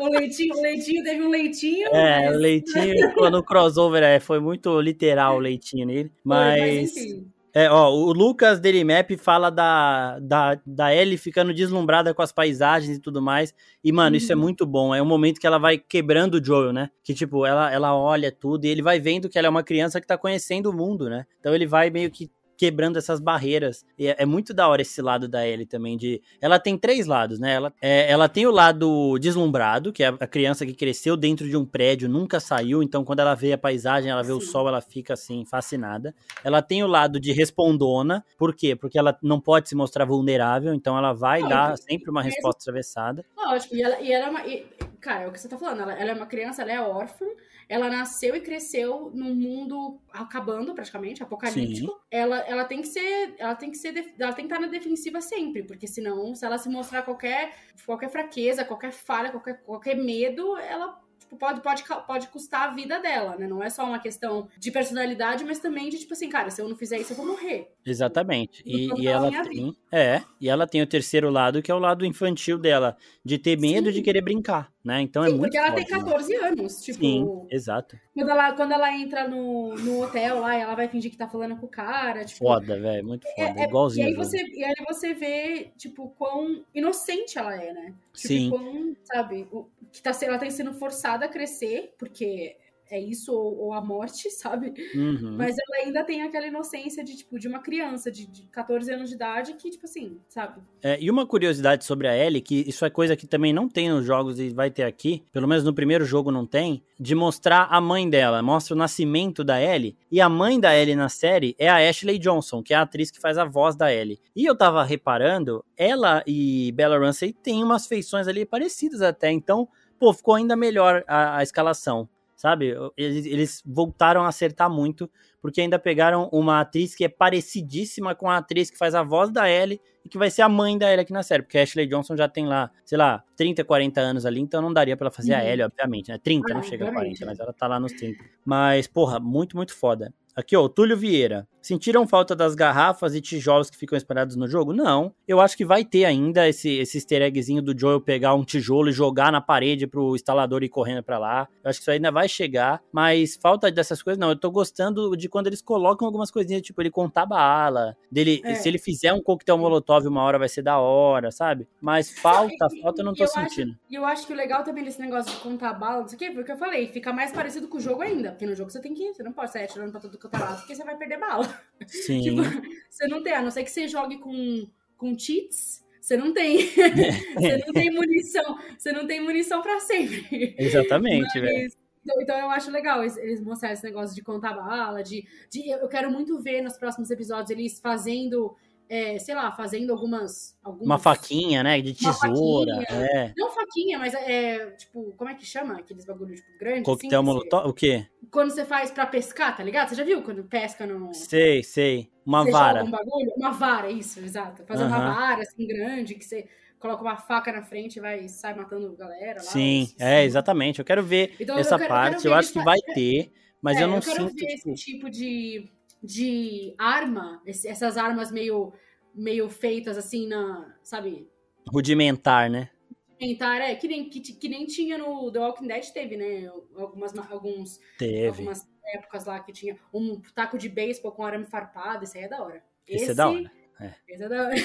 O leitinho, o leitinho teve um leitinho. É, mas... o leitinho, no crossover é, foi muito literal o leitinho nele. Mas. Foi, mas é, ó, o Lucas Delimap fala da, da, da Ellie ficando deslumbrada com as paisagens e tudo mais. E, mano, uhum. isso é uhum. muito bom. É um momento que ela vai quebrando o Joel, né? Que, tipo, ela, ela olha tudo e ele vai vendo que ela é uma criança que tá conhecendo o mundo, né? Então ele vai meio que quebrando essas barreiras. E é, é, muito da hora esse lado da Ellie também, de... Ela tem três lados, né? Ela, é, ela tem o lado deslumbrado, que é a criança que cresceu dentro de um prédio, nunca saiu, então quando ela vê a paisagem, ela vê Sim. o sol, ela fica, assim, fascinada. Ela tem o lado de respondona, por quê? Porque ela não pode se mostrar vulnerável, então ela vai dar sempre uma resposta atravessada. Lógico, e ela, e ela é uma... E, cara, é o que você tá falando, ela, ela é uma criança, ela é órfã, ela nasceu e cresceu num mundo acabando praticamente, apocalíptico. Ela, ela tem que ser, ela tem que ser, ela tem que estar na defensiva sempre, porque senão, se ela se mostrar qualquer, qualquer fraqueza, qualquer falha, qualquer, qualquer medo, ela pode, pode, pode custar a vida dela, né? Não é só uma questão de personalidade, mas também de, tipo assim, cara, se eu não fizer isso, eu vou morrer. Exatamente. E, e ela tem. É, e ela tem o terceiro lado, que é o lado infantil dela, de ter medo Sim. de querer brincar, né? Então é Sim, é muito. Porque ela tem 14 né? anos, tipo. Sim, exato. Quando ela, quando ela entra no, no hotel lá, ela vai fingir que tá falando com o cara. Tipo, foda, velho, muito é, foda. É, igualzinho. E aí, você, e aí você vê, tipo, quão inocente ela é, né? Tipo, Sim. Quão, sabe, que tá, ela tá sendo forçada a crescer, porque é isso ou, ou a morte, sabe? Uhum. Mas ela ainda tem aquela inocência de, tipo, de uma criança de, de 14 anos de idade que, tipo assim, sabe? É, e uma curiosidade sobre a Ellie, que isso é coisa que também não tem nos jogos e vai ter aqui, pelo menos no primeiro jogo não tem, de mostrar a mãe dela, mostra o nascimento da Ellie, e a mãe da Ellie na série é a Ashley Johnson, que é a atriz que faz a voz da Ellie. E eu tava reparando, ela e Bella Ramsey têm umas feições ali parecidas até, então, pô, ficou ainda melhor a, a escalação sabe? Eles, eles voltaram a acertar muito, porque ainda pegaram uma atriz que é parecidíssima com a atriz que faz a voz da Ellie e que vai ser a mãe da Ellie aqui na série, porque a Ashley Johnson já tem lá, sei lá, 30, 40 anos ali, então não daria pra ela fazer uhum. a Ellie, obviamente, né? 30, ah, não chega a 40, mas ela tá lá nos 30. Mas, porra, muito, muito foda. Aqui, ó, o Túlio Vieira. Sentiram falta das garrafas e tijolos que ficam espalhados no jogo? Não. Eu acho que vai ter ainda esse, esse easter eggzinho do Joel pegar um tijolo e jogar na parede pro instalador ir correndo para lá. Eu acho que isso ainda vai chegar, mas falta dessas coisas não. Eu tô gostando de quando eles colocam algumas coisinhas, tipo ele contar bala, dele, é. se ele fizer um coquetel molotov uma hora vai ser da hora, sabe? Mas falta, falta eu não tô eu sentindo. E eu acho que o legal também desse negócio de contar bala, não sei o quê, porque eu falei, fica mais parecido com o jogo ainda, porque no jogo você tem que, você não pode sair atirando pra tudo que eu tava porque você vai perder bala. Sim. tipo, você não tem, a não ser que você jogue com, com cheats, você não tem. você não tem munição. Você não tem munição para sempre. Exatamente, velho. Então, então, eu acho legal eles mostrarem esse negócio de contar bala, de, de. Eu quero muito ver nos próximos episódios eles fazendo é, sei lá, fazendo algumas, algumas. Uma faquinha, né? De tesoura. Faquinha. É. Não faquinha, mas é, tipo, como é que chama? Aqueles bagulho, tipo, grande. Coquetel assim, molotov? O quê? Quando você faz pra pescar, tá ligado? Você já viu quando pesca no. Sei, sei. Uma você vara. Um bagulho? Uma vara, isso, exato. Fazer uma vara assim grande que você coloca uma faca na frente e vai sai matando galera lá. Sim, assim. é, exatamente. Eu quero ver então, essa eu quero, parte. Eu, eu acho que vai ter, mas é, eu não eu quero sinto. ver tipo... esse tipo de, de arma, essas armas meio meio feitas assim na, sabe? Rudimentar, né? Rudimentar, é, que nem, que, que nem tinha no The Walking Dead, teve, né? Algumas, alguns, teve. algumas épocas lá que tinha um taco de beisebol com arame farpado, isso aí é da hora. Esse, esse é da hora. É. Esse é da hora.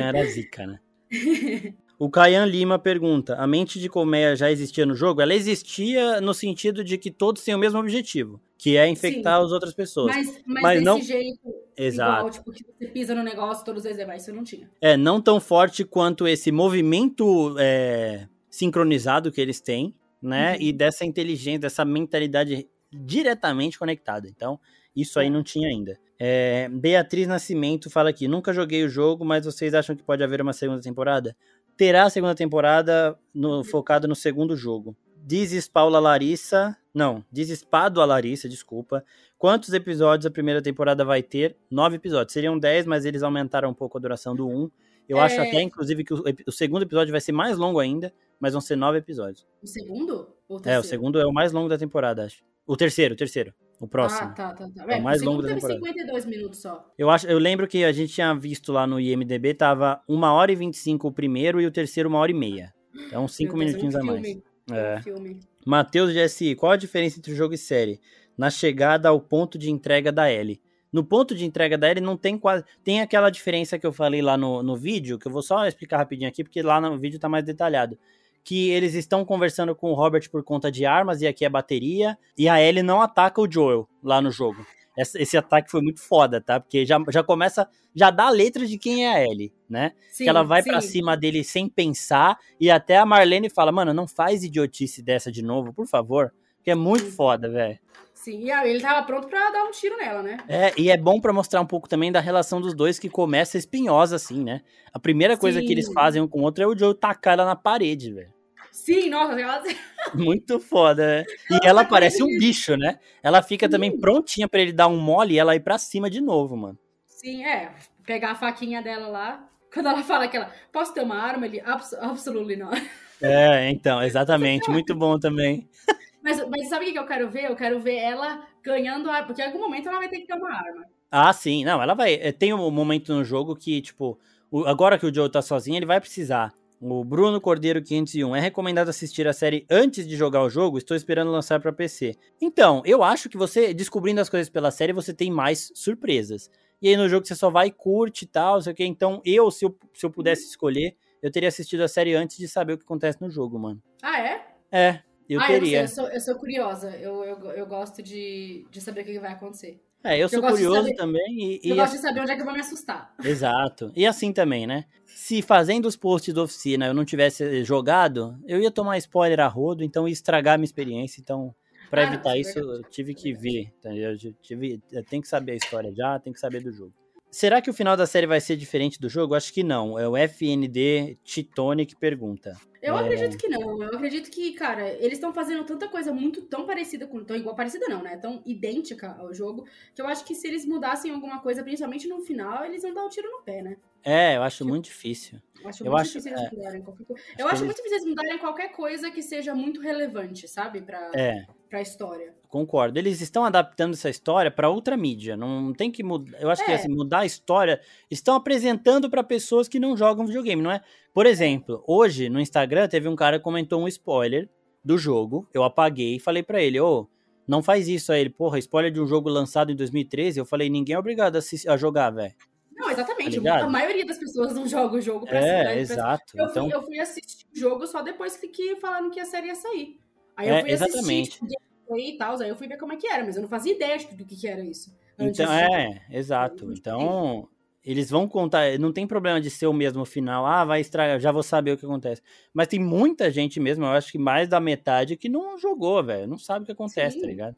era zica, né? O Caian Lima pergunta: a mente de colmeia já existia no jogo? Ela existia no sentido de que todos têm o mesmo objetivo, que é infectar Sim. as outras pessoas. Mas, mas, mas desse não... jeito, Exato. igual, tipo, que você pisa no negócio, todos eles vai, isso não tinha. É, não tão forte quanto esse movimento é, sincronizado que eles têm, né? Uhum. E dessa inteligência, dessa mentalidade diretamente conectada. Então, isso aí é. não tinha ainda. É, Beatriz Nascimento fala aqui: nunca joguei o jogo, mas vocês acham que pode haver uma segunda temporada? Terá a segunda temporada no, focada no segundo jogo. Dizes Paula Larissa. Não, dizes Pado a Larissa, desculpa. Quantos episódios a primeira temporada vai ter? Nove episódios. Seriam dez, mas eles aumentaram um pouco a duração do um. Eu é... acho até, inclusive, que o, o, segundo episódio vai ser mais longo ainda, mas vão ser nove episódios. O segundo? é, o segundo é o mais longo da temporada, acho. O terceiro, o terceiro. O próximo. Ah, tá, tá, tá. É, o mais longo da temporada. 52 minutos só. Eu, acho, eu lembro que a gente tinha visto lá no IMDB, tava 1 hora e 25 o primeiro e o terceiro 1 hora e meia. Então, 5 minutinhos é um a mais. É. Um filme. Matheus GSI, qual a diferença entre o jogo e série? Na chegada ao ponto de entrega da L. No ponto de entrega da L não tem quase. Tem aquela diferença que eu falei lá no, no vídeo, que eu vou só explicar rapidinho aqui, porque lá no vídeo tá mais detalhado que eles estão conversando com o Robert por conta de armas e aqui é bateria, e a Ellie não ataca o Joel lá no jogo. Esse, ataque foi muito foda, tá? Porque já, já começa, já dá a letra de quem é a Ellie, né? Sim, que ela vai para cima dele sem pensar, e até a Marlene fala, mano, não faz idiotice dessa de novo, por favor, que é muito sim. foda, velho. Sim, e ele tava pronto pra dar um tiro nela, né? É, e é bom para mostrar um pouco também da relação dos dois que começa espinhosa, assim, né? A primeira coisa Sim. que eles fazem um com o outro é o Joe tacar ela na parede, velho. Sim, nossa, ela... Muito foda, né? E ela, ela parece um bicho, né? Ela fica Sim. também prontinha para ele dar um mole e ela ir pra cima de novo, mano. Sim, é. Pegar a faquinha dela lá. Quando ela fala que ela, posso ter uma arma? Ele, Abs absolutely not. É, então, exatamente. Muito bom também. Mas, mas sabe o que eu quero ver? Eu quero ver ela ganhando arma, porque em algum momento ela vai ter que ter uma arma. Ah, sim. Não, ela vai. É, tem um momento no jogo que, tipo, agora que o Joe tá sozinho, ele vai precisar. O Bruno Cordeiro 501 é recomendado assistir a série antes de jogar o jogo. Estou esperando lançar para PC. Então, eu acho que você descobrindo as coisas pela série, você tem mais surpresas. E aí no jogo você só vai curte e tal, sei o que. Então, eu se, eu, se eu pudesse escolher, eu teria assistido a série antes de saber o que acontece no jogo, mano. Ah, é? É. Eu ah, teria. Eu, sei, eu, sou, eu sou curiosa. Eu, eu, eu gosto de, de saber o que vai acontecer. É, eu, eu sou curioso saber, também. E, eu gosto de saber onde é que eu vou me assustar. Exato. E assim também, né? Se fazendo os posts da oficina eu não tivesse jogado, eu ia tomar spoiler a rodo, então ia estragar a minha experiência. Então, para ah, evitar não, isso, eu tive que ver. Entendeu? Eu tive, eu tenho que saber a história já, tem que saber do jogo. Será que o final da série vai ser diferente do jogo? Acho que não. É o FND Titone que pergunta. Eu É. acredito que não. Eu acredito que, cara, eles estão fazendo tanta coisa muito tão parecida com. Tão igual parecida, não, né? Tão idêntica ao jogo. Que eu acho que se eles mudassem alguma coisa, principalmente no final, eles vão dar o tiro no pé, né? É, eu acho muito difícil. Eu acho Eu muito acho- difícil é. eles mudarem qualquer coisa. que Eu acho eles- muito difícil eles mudarem qualquer coisa que seja muito relevante, sabe? Pra, É, pra história. concordo. Eles estão adaptando essa história para outra mídia. Não tem que mudar. Eu acho que É. assim, mudar a história. Estão apresentando para pessoas que não jogam videogame, não é? Por exemplo, hoje no Instagram teve um cara que comentou um spoiler do jogo. Eu apaguei e falei para ele: Ô, não faz isso aí. Ele, porra, spoiler de um jogo lançado em 2013. Eu falei: ninguém é obrigado a, a jogar, velho. Não, exatamente. Tá a maioria das pessoas não joga o jogo pra É, exato. Eu, Então, fui, eu fui assistir o jogo só depois que, que falaram que a série ia sair. Aí É, eu fui exatamente. assistir tipo, gameplay e tal, aí eu fui ver como é que era, mas eu não fazia ideia de- do que, que era isso. Então, de- é, exato. Muito Então, eles vão contar, não tem problema de ser o mesmo final, ah, vai estragar, já vou saber o que acontece. Mas tem muita gente mesmo, eu acho que mais da metade que não jogou, velho, não sabe o que acontece, Sim. tá ligado?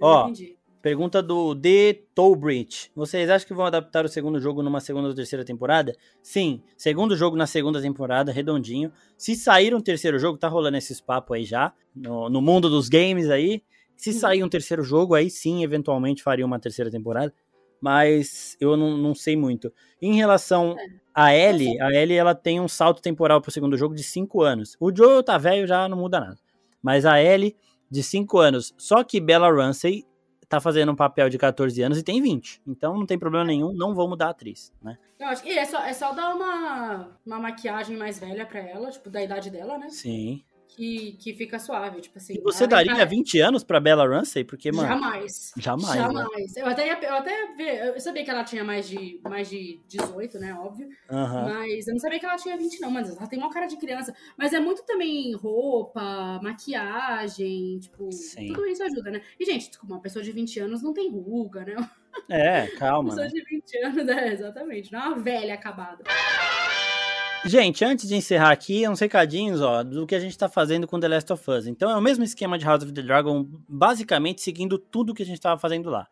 Eu Ó, entendi. Pergunta do The Tollbridge. Vocês acham que vão adaptar o segundo jogo numa segunda ou terceira temporada? Sim, segundo jogo na segunda temporada, redondinho. Se sair um terceiro jogo, tá rolando esses papos aí já, no, no mundo dos games aí. Se Uhum. sair um terceiro jogo, aí sim, eventualmente faria uma terceira temporada. Mas eu não, não sei muito. Em relação a Ellie, a Ellie ela tem um salto temporal pro segundo jogo de 5 anos. O Joel tá velho, já não muda nada. Mas a Ellie, de 5 anos. Só que Bella Ramsey tá fazendo um papel de 14 anos e tem 20. Então não tem problema nenhum, não vou mudar a atriz, né? Eu acho que é só, é só dar uma, uma maquiagem mais velha pra ela, tipo, da idade dela, né? Sim. Que, que fica suave, tipo assim. E você ela daria encara- 20 anos pra Bella Ramsey? Porque, mano, Jamais. jamais, né? Jamais. Eu até ia, eu até ver, eu sabia que ela tinha mais de, mais de 18, né? Óbvio. Mas eu não sabia que ela tinha 20, não, mas ela tem uma cara de criança. Mas é muito também roupa, maquiagem, tipo, Sim. tudo isso ajuda, né? E, gente, desculpa, uma pessoa de 20 anos não tem ruga, né? Uma É, calma. pessoa né? de 20 anos, é, exatamente. Não é uma velha acabada. Gente, antes de encerrar aqui, uns recadinhos, ó, do que a gente tá fazendo com The Last of Us. Então é o mesmo esquema de House of the Dragon, basicamente seguindo tudo que a gente tava fazendo lá.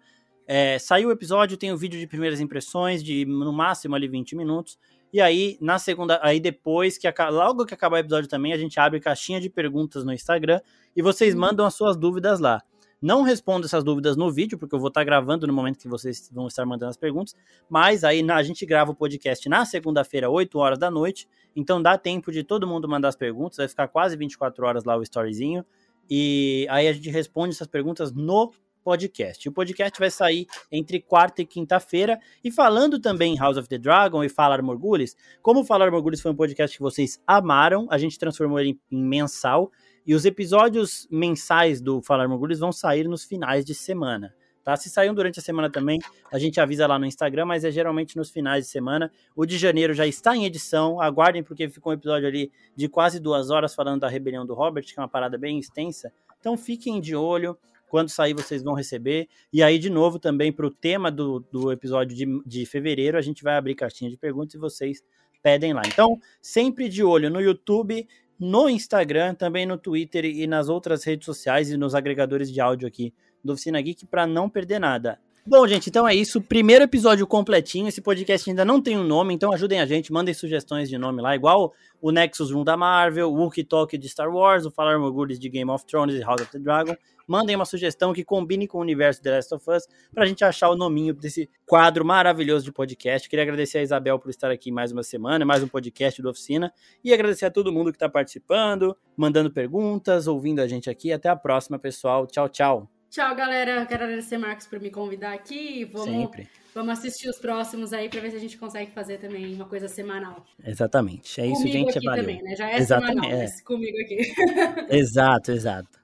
É, saiu o episódio, tem o vídeo de primeiras impressões, de no máximo ali 20 minutos. E aí, na segunda, aí depois que logo que acabar o episódio também, a gente abre caixinha de perguntas no Instagram e vocês Uhum. mandam as suas dúvidas lá. Não respondo essas dúvidas no vídeo, porque eu vou estar gravando no momento que vocês vão estar mandando as perguntas. Mas aí a gente grava o podcast na segunda-feira, 8 horas da noite. Então dá tempo de todo mundo mandar as perguntas. Vai ficar quase 24 horas lá o storyzinho. E aí a gente responde essas perguntas no podcast. O podcast vai sair entre quarta e quinta-feira. E falando também em House of the Dragon e Falar Morgulhos, como Falar Morgulhos foi um podcast que vocês amaram, a gente transformou ele em mensal. E os episódios mensais do Falar Morgulhos vão sair nos finais de semana. Tá? Se saíram durante a semana também, a gente avisa lá no Instagram, mas é geralmente nos finais de semana. O de janeiro já está em edição. Aguardem, porque ficou um episódio ali de quase duas horas falando da rebelião do Robert, que é uma parada bem extensa. Então fiquem de olho. Quando sair, vocês vão receber. E aí, de novo, também para o tema do, do episódio de, de fevereiro, a gente vai abrir caixinha de perguntas e vocês pedem lá. Então, sempre de olho no YouTube, no Instagram, também no Twitter e nas outras redes sociais e nos agregadores de áudio aqui do Oficina Geek para não perder nada. Bom, gente, então é isso. Primeiro episódio completinho. Esse podcast ainda não tem um nome, então ajudem a gente, mandem sugestões de nome lá, igual o Nexus Room da Marvel, o Wookie Talk de Star Wars, o Falar Morgulhos de Game of Thrones e House of the Dragon. Mandem uma sugestão que combine com o universo The Last of Us pra gente achar o nominho desse quadro maravilhoso de podcast. Queria agradecer a Isabel por estar aqui mais uma semana, mais um podcast do Oficina. E agradecer a todo mundo que está participando, mandando perguntas, ouvindo a gente aqui. Até a próxima, pessoal. Tchau, tchau. Tchau, galera. Quero agradecer, Marcos, por me convidar aqui. Vamos, Sempre. vamos assistir os próximos aí pra ver se a gente consegue fazer também uma coisa semanal. Exatamente. É isso, comigo gente. aqui Valeu. também, né? Já é Exatamente, semanal, é. comigo aqui. Exato, exato.